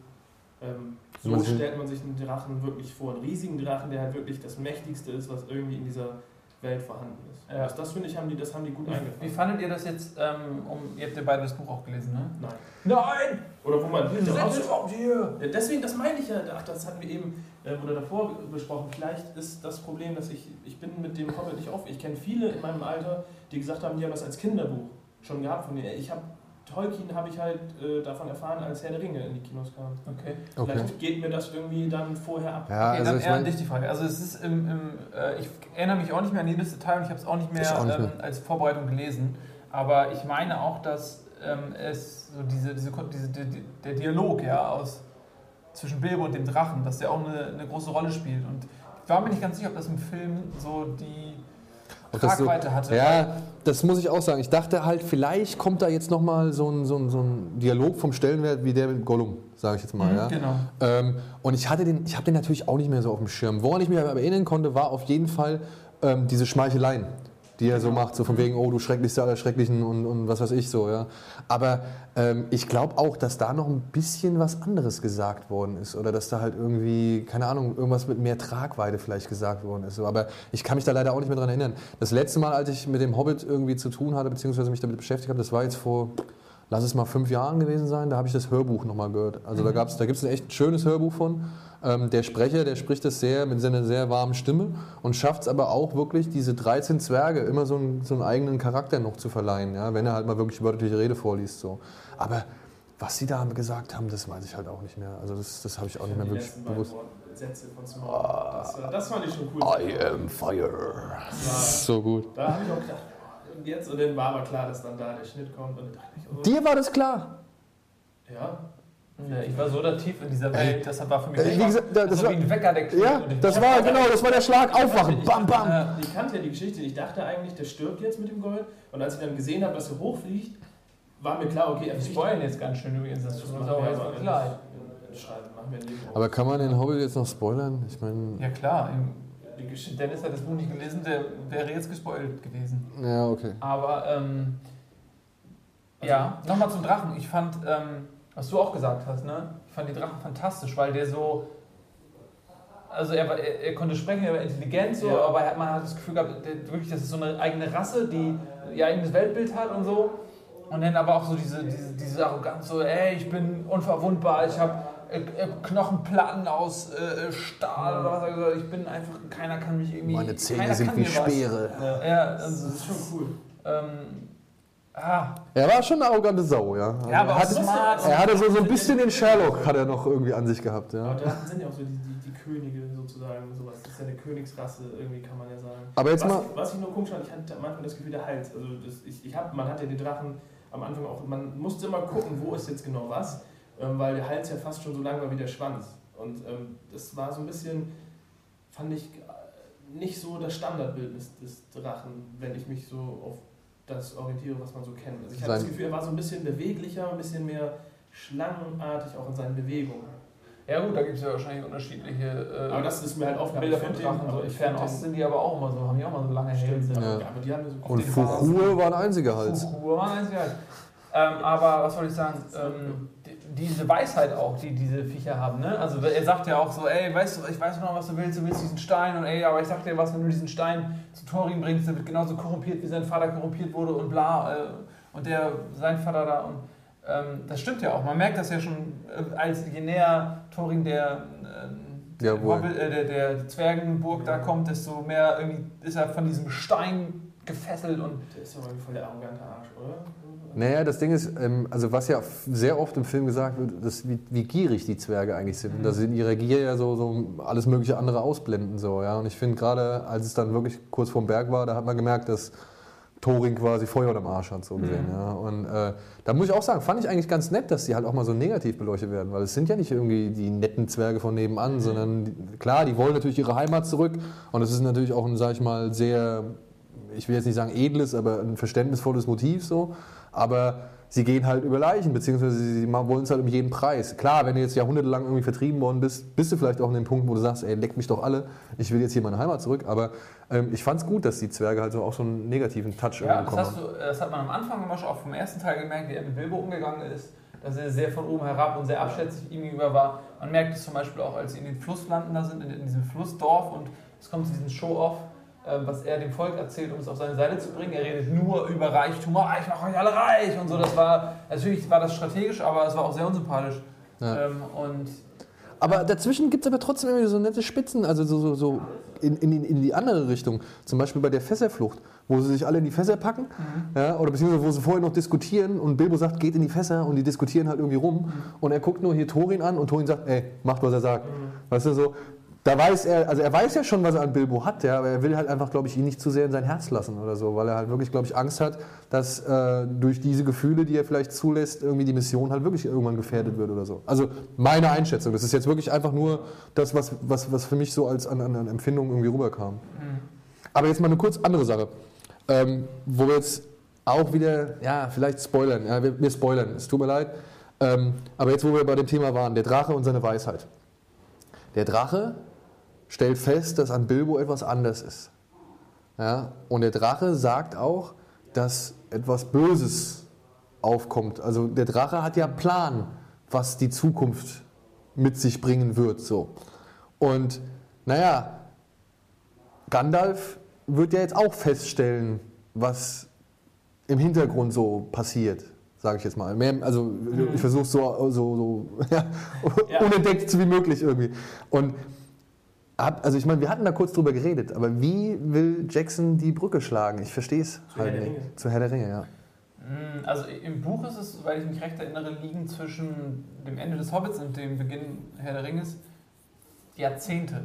ähm, so Man stellt man sich einen Drachen wirklich vor, einen riesigen Drachen, der halt wirklich das mächtigste ist, was irgendwie in dieser Welt vorhanden ist. Ja. Das, das finde ich, haben die, das haben die gut Wie eingefangen. fandet ihr das jetzt, ähm, um, ihr habt ja beide das Buch auch gelesen, ne? Nein. Nein! Oder wo man raus, überhaupt hier? Ja, deswegen, das meine ich ja, ach, das hatten wir eben äh, oder davor besprochen. Vielleicht ist das Problem, dass ich, ich bin mit dem Hobbit nicht auf. Ich kenne viele in meinem Alter, die gesagt haben, die haben das als Kinderbuch schon gehabt von mir. Ich habe Tolkien habe ich halt äh, davon erfahren, als Herr der Ringe in die Kinos kam. Okay. Okay. Vielleicht geht mir das irgendwie dann vorher ab. Ja, okay, also dann eher an dich die Frage. Also es ist im, im äh, ich erinnere mich auch nicht mehr an jedes Detail und ich habe es auch nicht mehr, Ich auch nicht ähm, als Vorbereitung gelesen. Aber ich meine auch, dass ähm, es so diese, diese, diese, die- die- der Dialog ja aus zwischen Bilbo und dem Drachen, dass der auch eine, eine große Rolle spielt. Und ich war mir nicht ganz sicher, ob das im Film so die Das so- Tragweite hatte. ja, das muss ich auch sagen. Ich dachte halt, vielleicht kommt da jetzt nochmal so ein, so, ein, so ein Dialog vom Stellenwert wie der mit Gollum, sage ich jetzt mal. Mhm, ja. Genau. Ähm, und ich hatte den, ich habe den natürlich auch nicht mehr so auf dem Schirm. Woran ich mich aber erinnern konnte, war auf jeden Fall ähm, diese Schmeicheleien, die er so macht, so von wegen, oh du schrecklichste aller Schrecklichen und, und was weiß ich so, ja. Aber ähm, ich glaube auch, dass da noch ein bisschen was anderes gesagt worden ist oder dass da halt irgendwie, keine Ahnung, irgendwas mit mehr Tragweite vielleicht gesagt worden ist. So. Aber ich kann mich da leider auch nicht mehr dran erinnern. Das letzte Mal, als ich mit dem Hobbit irgendwie zu tun hatte, beziehungsweise mich damit beschäftigt habe, das war jetzt vor lass es mal fünf Jahren gewesen sein, da habe ich das Hörbuch nochmal gehört. Also da, da gibt es ein echt schönes Hörbuch von. Ähm, der Sprecher, der spricht das sehr mit seiner sehr warmen Stimme und schafft es aber auch wirklich, diese 13 Zwerge immer so einen, so einen eigenen Charakter noch zu verleihen, ja, wenn er halt mal wirklich wörtliche Rede vorliest. So. Aber Was sie da gesagt haben, das weiß ich halt auch nicht mehr. Also das, das habe ich auch nicht mehr wirklich bewusst. Sätze von Small. Das, war- das fand ich schon cool. I am fire. So gut. Da habe ich auch gedacht, und jetzt, und dann war aber klar, dass dann da der Schnitt kommt und dann dachte ich, oh, Dir war das klar. Ja, ich war so da tief in dieser Welt, deshalb war für mich Äh, gesagt, da- das das war war- wie ein Wecker, der Ja, das war genau, das war der Schlag. Aufwachen. Ich- Bam, bam. Äh, Ich kannte ja die Geschichte. Ich dachte eigentlich, der stirbt jetzt mit dem Gold. Und als ich dann gesehen habe, dass er hochfliegt, war mir klar, okay, er Wir fliegt. spoilen jetzt ganz schön übrigens, das Das tut machen uns wir aber jetzt aber mal in- klar. Aber kann man den Hobbit jetzt noch spoilern? Ich meine, Ja klar. Dennis hat das Buch nicht gelesen, der wäre jetzt gespoilt gewesen. ja, okay. Aber ähm, ja, nochmal zum Drachen. Ich fand, ähm, was du auch gesagt hast, ne? Ich fand den Drachen fantastisch, weil der so. Also er, war, er, er konnte sprechen, er war intelligent, so, Ja. aber er hat, man hat das Gefühl gehabt, der, wirklich, das ist so eine eigene Rasse, die ihr eigenes Weltbild hat und so. Und dann aber auch so diese, diese, diese Arroganz, so, ey, ich bin unverwundbar, ich habe äh, äh, Knochenplatten aus äh, Stahl oder was er gesagt hat. Ich bin einfach, keiner kann mich irgendwie. Meine Zähne sind wie. Speere. Ja, Das also, ist schon cool. ähm, ah, Er war schon eine arrogante Sau, ja. Ja, aber er, hatte, smart. er hatte so, so ein bisschen den Sherlock, hat er noch irgendwie an sich gehabt, Aber ja. Drachen sind ja auch so die, die, die Könige sozusagen, sowas. Das ist ja eine Königsrasse, irgendwie kann man ja sagen. Aber jetzt was, mal, ich, was ich nur komisch fand, ich hatte manchmal das Gefühl, der Hals. Also das, ich, ich hab, man hat ja den Drachen am Anfang auch, man musste immer gucken, wo ist jetzt genau was, ähm, weil der Hals ja fast schon so lang war wie der Schwanz. Und ähm, das war so ein bisschen, fand ich, äh, nicht so das Standardbild des, des Drachen, wenn ich mich so auf das orientiere, was man so kennt. Also ich hatte das Gefühl, er war so ein bisschen beweglicher, ein bisschen mehr schlangenartig auch in seinen Bewegungen. ja gut, da gibt es ja wahrscheinlich unterschiedliche äh, Aber das ist mir halt aufgefallen. Bilder von Drachen. So. ich find Fernost sind die aber auch immer so, haben die auch mal so lange Hälse. Ja. ja. aber die haben so und Fuchur war ein einziger Hals. Fuchur war eins, ja. Ähm, aber was soll ich sagen? Ähm, diese Weisheit auch, die diese Viecher haben. Ne? Also er sagt ja auch so, ey, weißt du, ich weiß noch, was du willst, du willst diesen Stein und ey, aber ich sag dir was, wenn du diesen Stein zu Thorin bringst, der wird genauso korrumpiert, wie sein Vater korrumpiert wurde und bla. Äh, und der, sein Vater da und ähm, das stimmt ja auch. Man merkt das ja schon, äh, als je näher Thorin der, äh, Jawohl. Hobbit, äh, der, der Zwergenburg da kommt, desto mehr irgendwie ist er von diesem Stein gefesselt und Der ist aber voll der arrogante Arsch, oder? Naja, das Ding ist, ähm, also was ja sehr oft im Film gesagt wird, dass wie, wie gierig die Zwerge eigentlich sind. Und dass sie in ihrer Gier ja so, so alles mögliche andere ausblenden. So, ja? Und ich finde gerade, als es dann wirklich kurz vorm Berg war, da hat man gemerkt, dass Thorin quasi Feuer am Arsch hat, so gesehen. Ja? Und äh, da muss ich auch sagen, fand ich eigentlich ganz nett, dass die halt auch mal so negativ beleuchtet werden. Weil es sind ja nicht irgendwie die netten Zwerge von nebenan, sondern die, klar, die wollen natürlich ihre Heimat zurück. Und es ist natürlich auch ein, sag ich mal, sehr ich will jetzt nicht sagen edles, aber ein verständnisvolles Motiv so. Aber sie gehen halt über Leichen, beziehungsweise sie wollen es halt um jeden Preis. Klar, wenn du jetzt jahrhundertelang irgendwie vertrieben worden bist, bist du vielleicht auch an dem Punkt, wo du sagst, ey, leck mich doch alle, ich will jetzt hier meine Heimat zurück. Aber ähm, ich fand es gut, dass die Zwerge halt so auch so einen negativen Touch Ja, das, bekommen haben. du, das hat man am Anfang immer schon auch vom ersten Teil gemerkt, wie er mit Bilbo umgegangen ist, dass er sehr von oben herab und sehr abschätzig ihm gegenüber war. Man merkt es zum Beispiel auch, als sie in den Flusslanden da sind, in, in diesem Flussdorf und es kommt zu diesem Show-Off, äh, was er dem Volk erzählt, um es auf seine Seite zu bringen. Er redet nur über Reichtum, oh, ich mache euch alle reich und so. Das war, natürlich war das strategisch, aber es war auch sehr unsympathisch. Ja. Ähm, und Aber dazwischen gibt es aber trotzdem irgendwie so nette Spitzen, also so, so, so in, in, die- in die andere Richtung. Zum Beispiel bei der Fässerflucht, wo sie sich alle in die Fässer packen, ja, oder beziehungsweise wo sie vorher noch diskutieren und Bilbo sagt, geht in die Fässer und die diskutieren halt irgendwie rum und er guckt nur hier Thorin an und Thorin sagt, ey, macht, was er sagt. Weißt du, so, da weiß er, also er weiß ja schon, was er an Bilbo hat, ja, aber er will halt einfach, glaube ich, ihn nicht zu sehr in sein Herz lassen oder so, weil er halt wirklich, glaube ich, Angst hat, dass äh, durch diese Gefühle, die er vielleicht zulässt, irgendwie die Mission halt wirklich irgendwann gefährdet wird oder so. Also meine Einschätzung, das ist jetzt wirklich einfach nur das, was, was, was für mich so als an, an, an Empfindung irgendwie rüberkam. Aber jetzt mal eine kurz andere Sache, ähm, wo wir jetzt auch wieder, ja, vielleicht spoilern, ja, wir, wir spoilern, es tut mir leid, ähm, aber jetzt, wo wir bei dem Thema waren, der Drache und seine Weisheit. Der Drache stellt fest, dass an Bilbo etwas anders ist. Ja? Und der Drache sagt auch, dass etwas Böses aufkommt. Also der Drache hat ja einen Plan, was die Zukunft mit sich bringen wird. So. Und naja, Gandalf wird ja jetzt auch feststellen, was im Hintergrund so passiert, sage ich jetzt mal. Also ich versuche so, so, so ja, Ja. unentdeckt wie möglich irgendwie. Und hab, also ich meine, wir hatten da kurz drüber geredet, aber wie will Jackson die Brücke schlagen? Ich verstehe es Zu halt Herr der nicht. Ringe. Zu Herr der Ringe, ja. Mm, Also im Buch ist es, weil ich mich recht erinnere, liegen zwischen dem Ende des Hobbits und dem Beginn Herr der Ringes Jahrzehnte.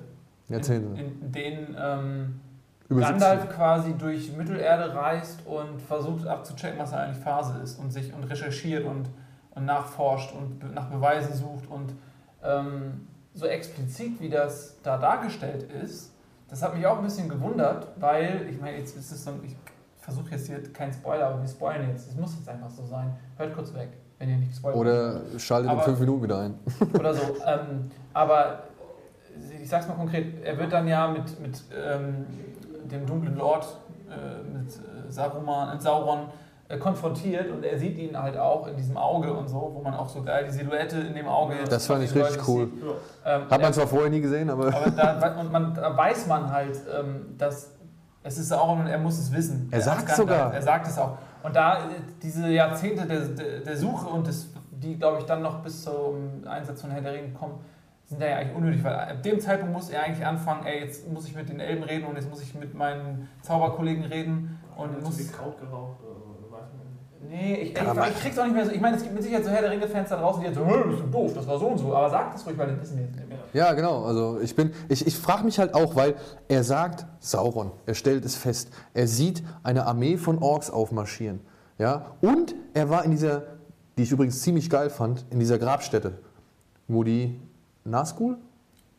Jahrzehnte. In, in denen ähm, Gandalf quasi durch Mittelerde reist und versucht abzuchecken, was da eigentlich Phase ist und sich und recherchiert und, und nachforscht und nach Beweisen sucht und ähm, so explizit wie das da dargestellt ist, das hat mich auch ein bisschen gewundert, weil ich meine, jetzt ist es so, ich versuche jetzt hier kein Spoiler, aber wir spoilern jetzt. Es muss jetzt einfach so sein. Hört kurz weg, wenn ihr nicht spoilert. Oder schaltet in Aber- fünf Minuten wieder ein. oder so. Ähm, aber ich sag's mal konkret, er wird dann ja mit, mit ähm, dem dunklen Lord, äh, mit äh, Saruman, äh, Sauron konfrontiert und er sieht ihn halt auch in diesem Auge und so, wo man auch so geil die Silhouette in dem Auge jetzt Das fand ich Leute richtig cool. sieht. Ja. Ähm, Hat man zwar vorher nie gesehen, aber aber da, und man, da weiß man halt, ähm, dass es ist und er muss es wissen. Er sagt's Gandalf. sogar. Er sagt es auch. Und da äh, diese Jahrzehnte der, der, der Suche und des, die, glaube ich, dann noch bis zum Einsatz von Herr der Ringe kommen, sind ja eigentlich unnötig, weil ab dem Zeitpunkt muss er eigentlich anfangen, ey, jetzt muss ich mit den Elben reden und jetzt muss ich mit meinen Zauberkollegen reden und Und muss... Kraut geraucht. Oder. Nee, ich, ich, ich krieg's auch nicht mehr so. Ich meine, es gibt mit Sicherheit so Herr der Ringe-Fans da draußen, die jetzt so, "Hö, bist du doof, das war so und so. Aber sag das ruhig, weil das wissen wir jetzt nicht mehr. Ja, genau. Also ich bin, ich, ich frage mich halt auch, weil er sagt Sauron, er stellt es fest, er sieht eine Armee von Orks aufmarschieren, ja, und er war in dieser, die ich übrigens ziemlich geil fand, in dieser Grabstätte, wo die Nazgul,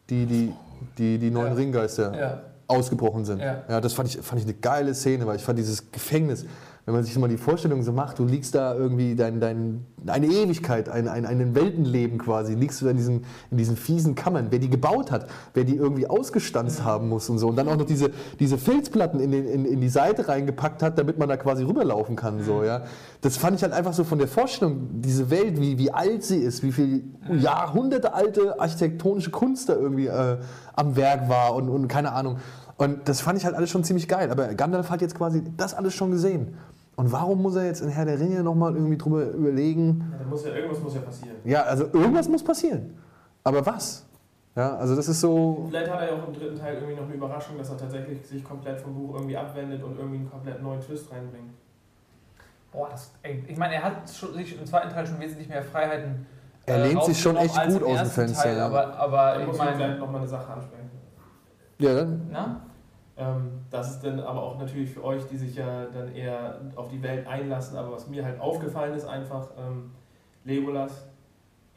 die die die, die neuen Ja. Ringgeister Ja. ausgebrochen sind. Ja. Ja, das fand ich, fand ich eine geile Szene, weil ich fand dieses Gefängnis, wenn man sich mal die Vorstellung so macht, du liegst da irgendwie dein, dein, eine Ewigkeit, ein, ein, ein Weltenleben quasi, liegst du da in diesen, in diesen fiesen Kammern. Wer die gebaut hat, wer die irgendwie ausgestanzt haben muss und so. Und dann auch noch diese, diese Filzplatten in, den, in, in die Seite reingepackt hat, damit man da quasi rüberlaufen kann. So, ja. Das fand ich halt einfach so von der Vorstellung, diese Welt, wie, wie alt sie ist, wie viel Jahrhunderte alte architektonische Kunst da irgendwie äh, am Werk war und, und keine Ahnung. Und das fand ich halt alles schon ziemlich geil. Aber Gandalf hat jetzt quasi das alles schon gesehen. Und warum muss er jetzt in Herr der Ringe nochmal irgendwie drüber überlegen? Ja, da muss ja, irgendwas muss ja passieren. Ja, also irgendwas muss passieren. Aber was? Ja, also das ist so. Vielleicht hat er ja auch im dritten Teil irgendwie noch eine Überraschung, dass er tatsächlich sich komplett vom Buch irgendwie abwendet und irgendwie einen komplett neuen Twist reinbringt. Boah, das, ich meine, er hat schon, sich im zweiten Teil schon wesentlich mehr Freiheiten. Er äh, lehnt sich schon echt gut aus dem Fenster, Teil, ja. aber, aber ich muss man meine, vielleicht nochmal eine Sache ansprechen. Ja, dann. na? Ähm, das ist dann aber auch natürlich für euch, die sich ja dann eher auf die Welt einlassen, aber was mir halt aufgefallen ist einfach, ähm, Legolas,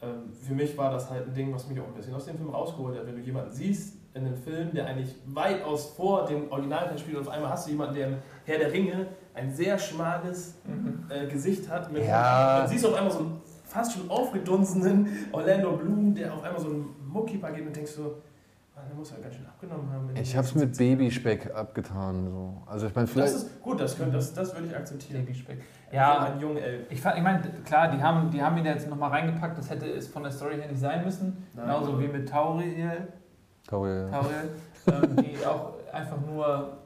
ähm, für mich war das halt ein Ding, was mich auch ein bisschen aus dem Film rausgeholt hat. Wenn du jemanden siehst in einem Film, der eigentlich weitaus vor dem Originalteil spielt und auf einmal hast du jemanden, der im Herr der Ringe ein sehr schmales Mhm. äh, Gesicht hat. Mit Ja. Dann siehst du auf einmal so einen fast schon aufgedunsenen Orlando Bloom, der auf einmal so einen Muckipa geht und denkst so, "Mann, der muss ja ganz schön abgenommen haben. Ich habe es mit 70 Babyspeck abgetan. So. Also ich meine, das vielleicht. ist gut, das, könnte, das, das würde ich akzeptieren. Babyspeck. Ja, Ja, ein junger Elf. ich, ich meine, klar, die haben, die haben ihn jetzt nochmal reingepackt, das hätte es von der Story her nicht sein müssen. Nein. Genauso wie mit Tauriel, Tauriel. Tauriel ähm, die auch einfach nur,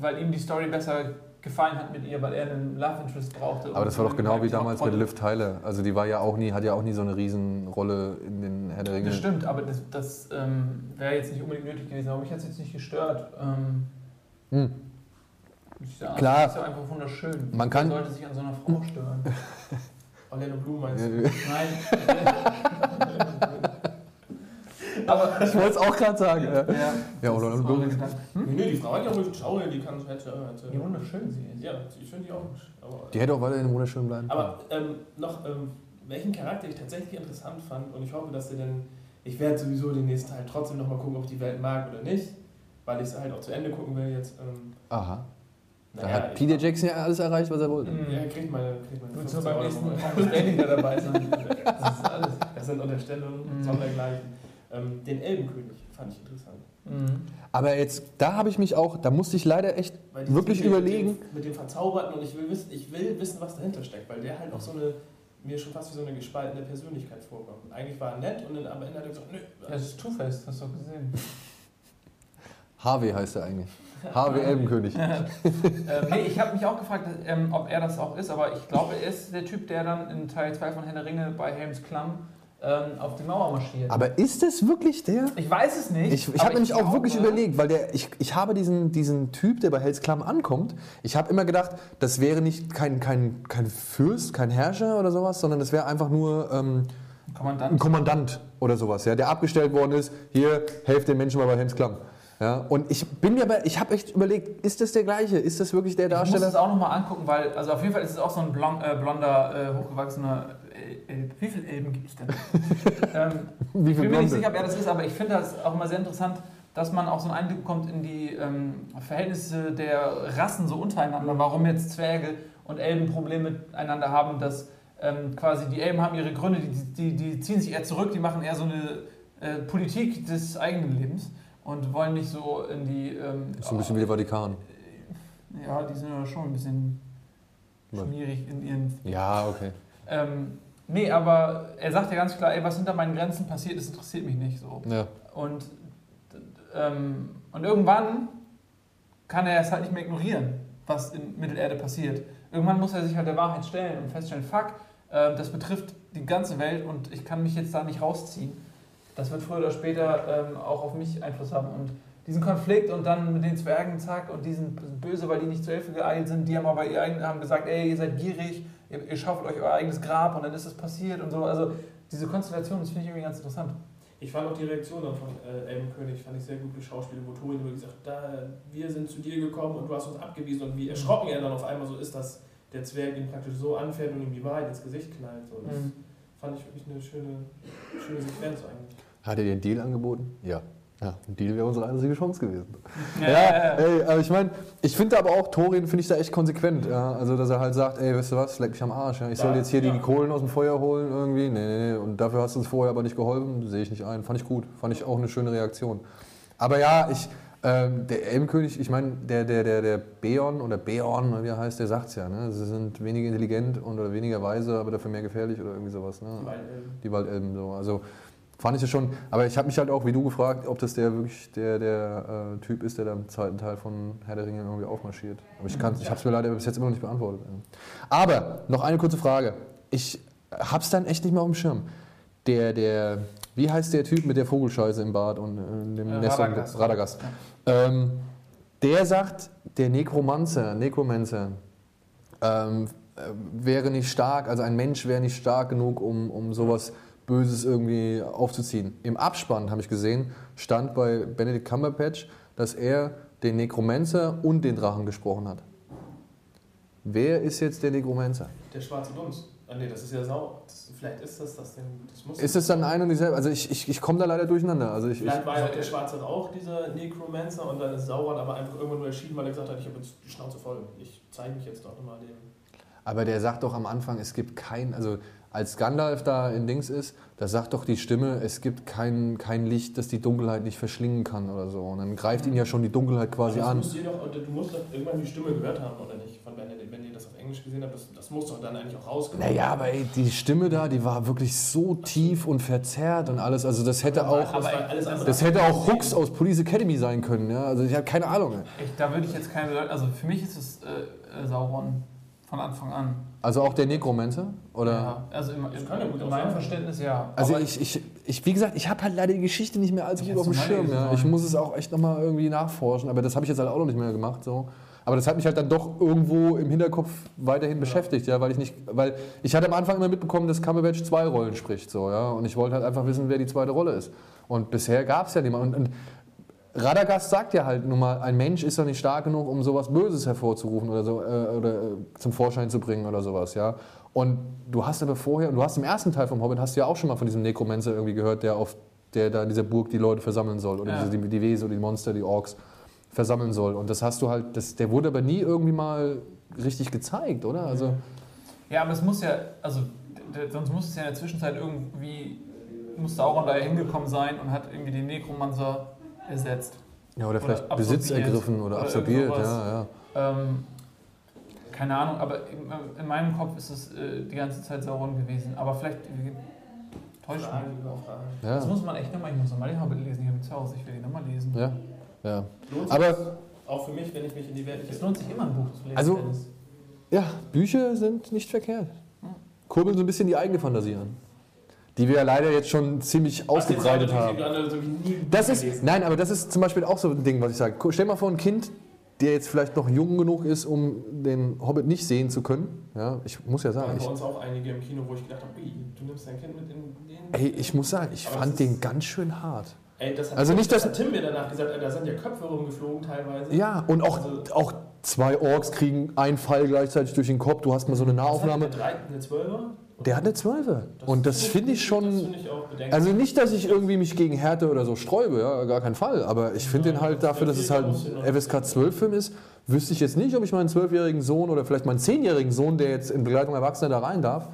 weil ihm die Story besser gefallen hat mit ihr, weil er einen Love Interest brauchte. Aber das war doch genau wie damals mit Liv Tyler. Also die war ja auch nie, hat ja auch nie so eine Riesenrolle in den Herr der Ringe. Das stimmt, aber das, das ähm, wäre jetzt nicht unbedingt nötig gewesen. Aber mich hat es jetzt nicht gestört. Ähm, Hm. ich sag, Klar. Das ist ja einfach wunderschön. Man kann- Wer sollte sich an so einer Frau stören. Orlando Bloom meinst du? Nein. aber Ich wollte es auch gerade sagen. Ja, ja, ja oder ganz- Nee, die Frau hat ja ruhig Schauer, die kann hätte, hätte. Wie wunderschön sie ist. Ja, ich finde die auch. Aber, Die hätte auch weiterhin wunderschön bleiben. aber ähm, noch, ähm, welchen Charakter ich tatsächlich interessant fand und ich hoffe, dass ihr denn. Ich werde sowieso den nächsten Teil trotzdem nochmal gucken, ob ich die Welt mag oder nicht, weil ich es halt auch zu Ende gucken will jetzt. Ähm, Aha. Da naja, hat Peter Jackson ja alles erreicht, was er wollte. Ja, kriegt meine, kriegt meine Du willst 15 nur beim nächsten mal. Dabei sein. Das ist alles. Das sind Unterstellungen, Mhm. sondergleichen. Ähm, den Elbenkönig fand ich interessant. Mhm. Aber jetzt, da habe ich mich auch, da musste ich leider echt wirklich überlegen. Mit dem, mit dem Verzauberten und ich will, wissen, ich will wissen, was dahinter steckt, weil der halt auch so eine, mir schon fast wie so eine gespaltene Persönlichkeit vorkommt. Eigentlich war er nett und dann am Ende hat er gesagt, nö. Das ist Two-Face, hast du doch gesehen. Harvey heißt er eigentlich. Harvey Elbenkönig. ähm, nee, ich habe mich auch gefragt, ähm, ob er das auch ist, aber ich glaube, er ist der Typ, der dann in Teil 2 von Herr der Ringe bei Helms Klamm auf die Mauer marschiert. Aber ist es wirklich der? ich weiß es nicht. Ich, ich habe nämlich auch glaube- wirklich überlegt, weil der, ich, ich habe diesen, diesen Typ, der bei Hells Klamm ankommt, ich habe immer gedacht, das wäre nicht kein, kein, kein Fürst, kein Herrscher oder sowas, sondern das wäre einfach nur ähm, ein Kommandant. Kommandant oder sowas, ja, der abgestellt worden ist, hier, helft den Menschen mal bei Helms Klamm. Ja, und ich bin mir aber, ich habe echt überlegt, ist das der gleiche? Ist das wirklich der Ich muss Darsteller? es auch nochmal angucken, weil, also auf jeden Fall ist es auch so ein blond, äh, blonder, äh, hochgewachsener. Äh, äh, wie viel Elben gibt es denn? ähm, Wie ich bin mir nicht sicher, wer das ist, aber ich finde das auch immer sehr interessant, dass man auch so einen Einblick bekommt in die ähm, Verhältnisse der Rassen so untereinander. Warum jetzt Zwerge und Elben Probleme miteinander haben, dass ähm, quasi die Elben haben ihre Gründe, die, die, die ziehen sich eher zurück, die machen eher so eine äh, Politik des eigenen Lebens und wollen nicht so in die. Ähm, So ein bisschen wie der Vatikan. ja, die sind ja schon ein bisschen schmierig in ihren. Ja, okay. Ähm, nee, aber er sagt ja ganz klar, ey, was hinter meinen Grenzen passiert ist, interessiert mich nicht so. Ja. Und, ähm, und irgendwann kann er es halt nicht mehr ignorieren, was in Mittelerde passiert. Irgendwann muss er sich halt der Wahrheit stellen und feststellen, fuck, äh, das betrifft die ganze Welt und ich kann mich jetzt da nicht rausziehen. Das wird früher oder später ähm, auch auf mich Einfluss haben. Und diesen Konflikt und dann mit den Zwergen, zack, und diesen böse, weil die nicht zur Hilfe geeilt sind, die haben aber ihr eigen, haben gesagt, ey, ihr seid gierig, ihr, ihr schaufelt euch euer eigenes Grab und dann ist es passiert und so. Also diese Konstellation, das finde ich irgendwie ganz interessant. Ich fand auch die Reaktion dann von äh, Elbenkönig, fand ich sehr gut geschauspielt, wo Thorin wirklich sagt, da, wir sind zu dir gekommen und du hast uns abgewiesen und wie erschrocken er dann auf einmal so ist, dass der Zwerg ihn praktisch so anfährt und ihm die Wahrheit ins Gesicht knallt. So. Das Mhm. fand ich wirklich eine schöne, schöne Sequenz eigentlich. Hat er dir einen Deal angeboten? Ja. Ja, ein Deal wäre unsere einzige Chance gewesen. Ja, ja, ja. Ey, aber ich meine, ich finde aber auch, Thorin finde ich da echt konsequent. Ja? Also, dass er halt sagt, ey, weißt du was, leck mich am Arsch. Ja? Ich soll jetzt hier die Kohlen aus dem Feuer holen irgendwie. Nee, nee, nee. Und dafür hast du uns vorher aber nicht geholfen. Sehe ich nicht ein. Fand ich gut. Fand ich auch eine schöne Reaktion. Aber ja, ich, ähm, der Elbenkönig, ich meine, der, der, der, der Beorn oder Beorn, oder wie er heißt, der sagt es ja. Ne? Sie sind weniger intelligent und, oder weniger weise, aber dafür mehr gefährlich oder irgendwie sowas. Ne? Weil, ähm, Die Waldelben so. Also fand ich ja schon. Aber ich habe mich halt auch, wie du, gefragt, ob das der wirklich der, der äh, Typ ist, der da im zweiten Teil von Herr der Ringe irgendwie aufmarschiert. Aber ich, kann's- ich habe es mir leider bis jetzt immer noch nicht beantwortet. Aber noch eine kurze Frage. Ich habe es dann echt nicht mehr auf dem Schirm. Der, der, wie heißt der Typ mit der Vogelscheiße im Bad und äh, dem Äh, Nest und- Radagast. Radagast. Ähm, der sagt, der Nekromancer, Nekromancer, ähm, äh, wäre nicht stark, also ein Mensch wäre nicht stark genug, um, um sowas Böses irgendwie aufzuziehen. Im Abspann, habe ich gesehen, stand bei Benedict Cumberbatch, dass er den Nekromancer und den Drachen gesprochen hat. Wer ist jetzt der Nekromancer? der schwarze Dunst. Ah, nee, das ist ja Sau. Das, vielleicht ist das das denn. Das muss Ist es dann ein und dieselbe? Also ich, ich, ich komme da leider durcheinander. Also ich, ich, Vielleicht war ja der schwarze Rauch dieser Necromancer und dann ist Sauron aber einfach irgendwann nur erschienen, weil er gesagt hat, ich habe jetzt die Schnauze voll. Ich zeige mich jetzt doch nochmal dem. aber der sagt doch am Anfang, es gibt kein, also als Gandalf da in Dings ist, da sagt doch die Stimme, es gibt kein, kein Licht, das die Dunkelheit nicht verschlingen kann oder so. Und dann greift ihn ja schon die Dunkelheit quasi Aber das an. Musst ihr doch, du musst doch irgendwann die Stimme gehört haben, oder nicht? Von Benedict, wenn ihr das auf Englisch gesehen habt, das, das muss doch dann eigentlich auch rauskommen. Naja, aber ey, die Stimme da, die war wirklich so tief und verzerrt und alles. Also das hätte auch, alles andere. das hätte auch Hooks aus Police Academy sein können. Ja? Also ich habe keine Ahnung. Ich, da würde ich jetzt keine. Also für mich ist es äh, äh, Sauron von Anfang an. Also auch der Necromancer? Oder? Ja, also im, im, kann ja gut in meinem sein. Verständnis ja. Also Aber ich, ich, ich, wie gesagt, ich habe halt leider die Geschichte nicht mehr allzu gut auf dem Schirm. Ja. Ich muss es auch echt nochmal irgendwie nachforschen, aber das habe ich jetzt halt auch noch nicht mehr gemacht. So. Aber das hat mich halt dann doch irgendwo im Hinterkopf weiterhin beschäftigt, ja, weil ich nicht, weil ich hatte am Anfang immer mitbekommen, dass Cumberbatch zwei Rollen spricht, so, ja, und ich wollte halt einfach wissen, wer die zweite Rolle ist. Und bisher gab es ja niemanden. Und, und Radagast sagt ja halt nun mal, ein Mensch ist doch nicht stark genug, um sowas Böses hervorzurufen oder so äh, oder äh, zum Vorschein zu bringen oder sowas, ja. Und du hast aber vorher, und du hast im ersten Teil vom Hobbit hast du ja auch schon mal von diesem Nekromancer irgendwie gehört, der auf der da in dieser Burg die Leute versammeln soll oder Ja. diese, die, die Wesen oder die Monster, die Orks versammeln soll. Und das hast du halt, das, der wurde aber nie irgendwie mal richtig gezeigt, oder? Also Ja, aber es muss ja, also sonst muss es ja in der Zwischenzeit irgendwie, muss Sauron da hingekommen sein und hat irgendwie den Nekromancer ersetzt. ja, oder vielleicht Oder Besitz ergriffen oder, oder absorbiert, ja, ja. Ähm, keine Ahnung, aber in, in meinem Kopf ist es äh, die ganze Zeit Sauron gewesen. Aber vielleicht äh, täuscht mich. ja. Das muss man echt nochmal, ich muss nochmal den Hobbit lesen, ich habe ihn zu Hause, ich will ihn nochmal lesen. Ja, ja. Lohnt sich Aber auch für mich, wenn ich mich in die Welt Es lohnt sich immer ein Buch zu lesen. Also- Dennis. ja, Bücher sind nicht verkehrt. Kurbeln so ein bisschen die eigene Fantasie an. Die wir ja leider jetzt schon ziemlich ausgebreitet haben. Das ist, nein, aber das ist zum Beispiel auch so ein Ding, was ich sage. Stell mal vor, ein Kind, der jetzt vielleicht noch jung genug ist, um den Hobbit nicht sehen zu können. Ja, ich muss ja Da sagen, waren ich, bei uns auch einige im Kino, wo ich gedacht habe, du nimmst dein Kind mit in den. ey, ich muss sagen, ich Aber fand das den ganz schön hart. Ey, das hat, Also nicht, dass- das hat Tim mir danach gesagt, da sind ja Köpfe rumgeflogen teilweise. Ja, und auch, Also- auch zwei Orks kriegen einen Fall gleichzeitig durch den Kopf. Du hast mal so eine Was hat Nahaufnahme. der? Eine, eine Zwölfer? Der hat eine Zwölfe. Und das finde ich schon. ich. Also nicht, dass ich irgendwie mich gegen Härte oder so sträube, ja, gar kein Fall. Aber ich finde den halt dafür, dass es halt ein FSK 12-Film ist, wüsste ich jetzt nicht, ob ich meinen zwölfjährigen Sohn oder vielleicht meinen zehnjährigen Sohn, der jetzt in Begleitung Erwachsener da rein darf,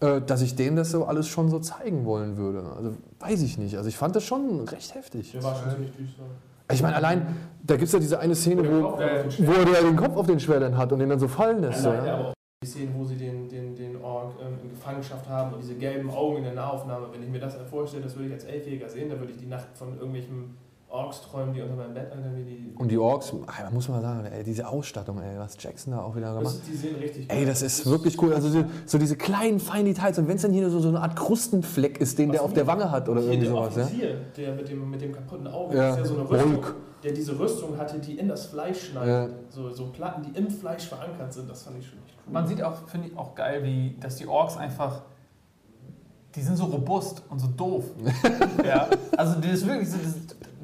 äh, dass ich denen das so alles schon so zeigen wollen würde. Also weiß ich nicht. Also ich fand das schon recht heftig. Der war schon ziemlich düster. Ich meine, allein, da gibt es ja diese eine Szene, wo, wo er den Kopf auf den Schwertern hat und den dann so fallen lässt. So, Alleine ja. Die Szenen, wo sie den, den, den Ork ähm, in Gefangenschaft haben und diese gelben Augen in der Nahaufnahme. Wenn ich mir das vorstelle, das würde ich als Elfjähriger sehen, da würde ich die Nacht von irgendwelchen Orks träumen, die unter meinem Bett wie die. Und die Orks, ah, da muss man sagen, ey, diese Ausstattung, ey, was Jackson da auch wieder gemacht das, die sehen richtig Ey, das ist wirklich cool. Also so, so diese kleinen, feinen Details. Und wenn es dann hier so, so eine Art Krustenfleck ist, den der auf der Wange hat oder irgendwie der sowas. Ja? Offizier, der mit dem, mit dem kaputten Auge, Ja, das ist ja so eine Rüstung, der diese Rüstung hatte, die in das Fleisch schneidet. So, so Platten, die im Fleisch verankert sind, das fand ich cool. Man sieht auch, finde ich, auch geil, wie, dass die Orks einfach, die sind so robust und so doof. ja, also die, wirklich,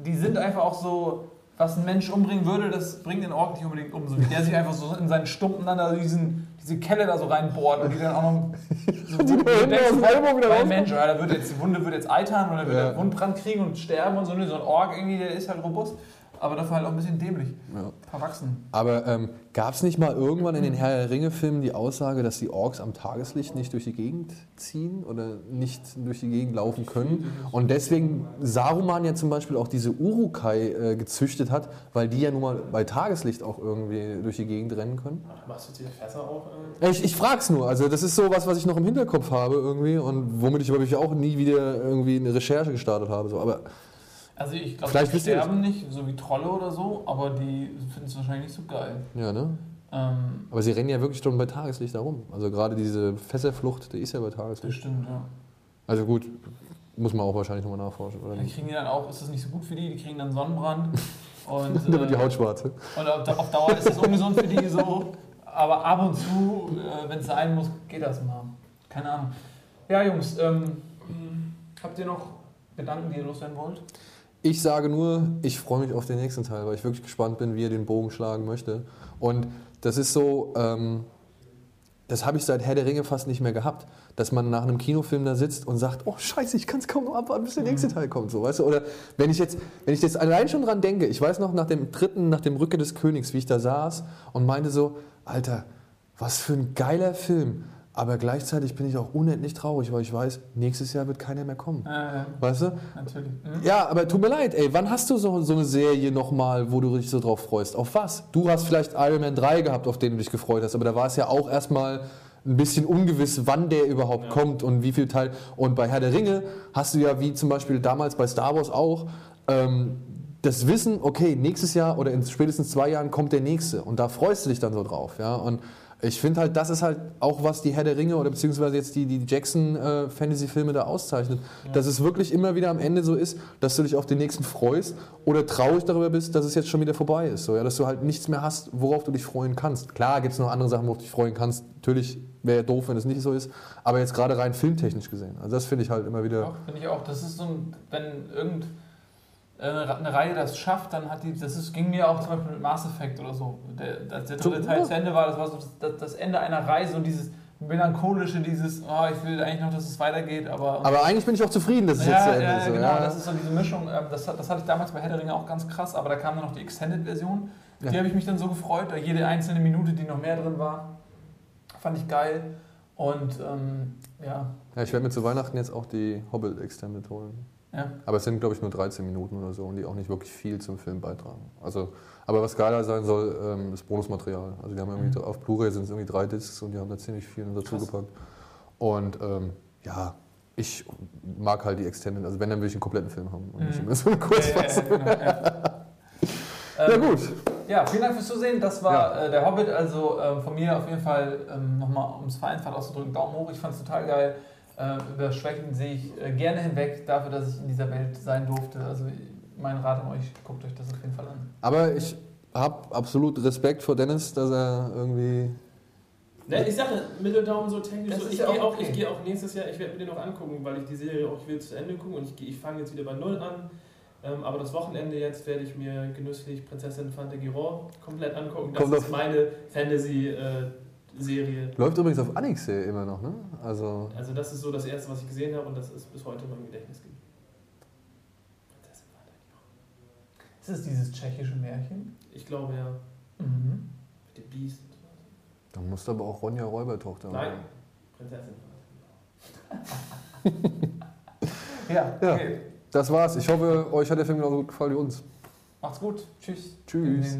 die sind einfach auch so, was ein Mensch umbringen würde, das bringt den Ork nicht unbedingt um. So wie der sich einfach so in seinen Stumpen dann da diesen, diese Kelle da so reinbohrt und die dann auch noch so Die du denkst, wieder. Mensch, oder, wird jetzt, die Wunde wird jetzt eitern oder wird Ja. Wundbrand kriegen und sterben und so. Ne, So ein Ork irgendwie, der ist halt robust, aber dafür halt auch ein bisschen dämlich, Ja. verwachsen. Aber ähm, gab es nicht mal irgendwann in den Herr der Ringe-Filmen die Aussage, dass die Orks am Tageslicht nicht durch die Gegend ziehen oder nicht durch die Gegend laufen können? Und deswegen Saruman ja zum Beispiel auch diese Urukai äh, gezüchtet hat, weil die ja nun mal bei Tageslicht auch irgendwie durch die Gegend rennen können? Ach, machst du jetzt hier Fässer auch? Äh? Ich, ich frag's nur. Also das ist so was, was ich noch im Hinterkopf habe irgendwie und womit ich aber auch nie wieder irgendwie eine Recherche gestartet habe. So. Aber Also ich glaube, die sterben nicht, so wie Trolle oder so, aber die finden es wahrscheinlich nicht so geil. ja, ne? Ähm, Aber sie rennen ja wirklich schon bei Tageslicht herum. Also gerade diese Fässerflucht, die ist ja bei Tageslicht. bestimmt, ja. Also gut, muss man auch wahrscheinlich nochmal nachforschen, oder Die nicht? kriegen die dann auch, ist das nicht so gut für die, die kriegen dann Sonnenbrand. Und, Da wird die äh, Haut schwarz. und auf, auf Dauer ist das ungesund für die so. Aber ab und zu, äh, wenn es sein muss, geht das mal. Keine Ahnung. Ja, Jungs, ähm, habt ihr noch Gedanken, die ihr loswerden wollt? Ich sage nur, ich freue mich auf den nächsten Teil, weil ich wirklich gespannt bin, wie er den Bogen schlagen möchte. Und das ist so, ähm, das habe ich seit Herr der Ringe fast nicht mehr gehabt, dass man nach einem Kinofilm da sitzt und sagt, oh Scheiße, ich kann es kaum noch abwarten, bis der nächste Teil kommt, so, weißt du? Oder wenn ich jetzt, wenn ich jetzt allein schon dran denke, ich weiß noch nach dem dritten, nach dem Rücke des Königs, wie ich da saß und meinte so, Alter, was für ein geiler Film. Aber gleichzeitig bin ich auch unendlich traurig, weil ich weiß, nächstes Jahr wird keiner mehr kommen. Äh, Weißt du? natürlich. Mhm. Ja, aber tut mir leid, ey, wann hast du so, so eine Serie nochmal, wo du dich so drauf freust? Auf was? Du hast vielleicht Iron Man 3 gehabt, auf den du dich gefreut hast, aber da war es ja auch erstmal ein bisschen ungewiss, wann der überhaupt kommt und wie viel Teil. Und bei Herr der Ringe hast du ja, wie zum Beispiel damals bei Star Wars auch, ähm, das Wissen, okay, nächstes Jahr oder in spätestens zwei Jahren kommt der nächste und da freust du dich dann so drauf, ja. Und ich finde halt, das ist halt auch, was die Herr der Ringe oder beziehungsweise jetzt die, die Jackson-Fantasy-Filme da auszeichnet. Dass es wirklich immer wieder am Ende so ist, dass du dich auf den nächsten freust oder traurig darüber bist, dass es jetzt schon wieder vorbei ist. So, ja? Dass du halt nichts mehr hast, worauf du dich freuen kannst. Klar gibt es noch andere Sachen, worauf du dich freuen kannst. Natürlich wäre ja doof, wenn es nicht so ist. Aber jetzt gerade rein filmtechnisch gesehen. Also das finde ich halt immer wieder. Doch, finde ich auch. Das ist so ein, wenn irgend äh, eine Reihe das schafft, dann hat die, das ist, ging mir auch zum Beispiel mit Mass Effect oder so. Der, als der dritte Teil ja. zu Ende war, das war so das, das Ende einer Reise und dieses melancholische, dieses, oh, ich will eigentlich noch, dass es weitergeht, aber... Aber eigentlich bin ich auch zufrieden, dass es jetzt zu ja, Ende ja, ist. Genau, ja. das ist so diese Mischung. ähm, Das, das hatte ich damals bei Herr der Ringe auch ganz krass, aber da kam dann noch die Extended-Version. Die Ja. habe ich mich dann so gefreut, jede einzelne Minute, die noch mehr drin war, fand ich geil. Und ähm, ja, ja, ich werde mir zu Weihnachten jetzt auch die Hobbit Extended holen. Ja. Aber es sind, glaube ich, nur 13 Minuten oder so und die auch nicht wirklich viel zum Film beitragen. Also, aber was geiler sein soll, ähm, das Bonusmaterial. Also die haben irgendwie Mhm. auf Blu-ray sind es irgendwie drei Discs und die haben da ziemlich viel dazu Krass. gepackt. Und ähm, ja, ich mag halt die Extended. Also wenn, dann will ich einen kompletten Film haben und nicht Mhm. immer so eine Kurzfassung. ja, ja, ja. Ja Ähm, gut, Ja, vielen Dank fürs Zusehen. Das war äh, der Hobbit. Also ähm, von mir auf jeden Fall ähm, nochmal, um es vereinfacht auszudrücken, Daumen hoch. Ich fand es total geil. Äh, über Schwächen sehe ich äh, gerne hinweg dafür, dass ich in dieser Welt sein durfte. Also mein Rat an euch, guckt euch das auf jeden Fall an. Aber ich habe absolut Respekt vor Dennis, dass er irgendwie. Ne, ich sage, Mitteldaumen so technisch. So, ich ja gehe auch okay. ich gehe auch nächstes Jahr, ich werde mir den noch angucken, weil ich die Serie auch will zu Ende gucken und ich, ich fange jetzt wieder bei Null an. Ähm, aber das Wochenende jetzt werde ich mir genüsslich Prinzessin Fante Giron komplett angucken. Das Kommt ist auf- meine Fantasy-Serie. Läuft übrigens auf Anixe immer noch, ne? Also. also das ist so das Erste, was ich gesehen habe und das ist bis heute in meinem Gedächtnis geblieben. Ist es dieses tschechische Märchen? Ich glaube ja, Mhm. mit dem Beast. und so. Da musste aber auch Ronja Räubertochter Nein, Prinzessin Fante Ja, Ja. okay. Das war's. Ich hoffe, euch hat der Film genauso gut gefallen wie uns. Macht's gut. Tschüss. Tschüss.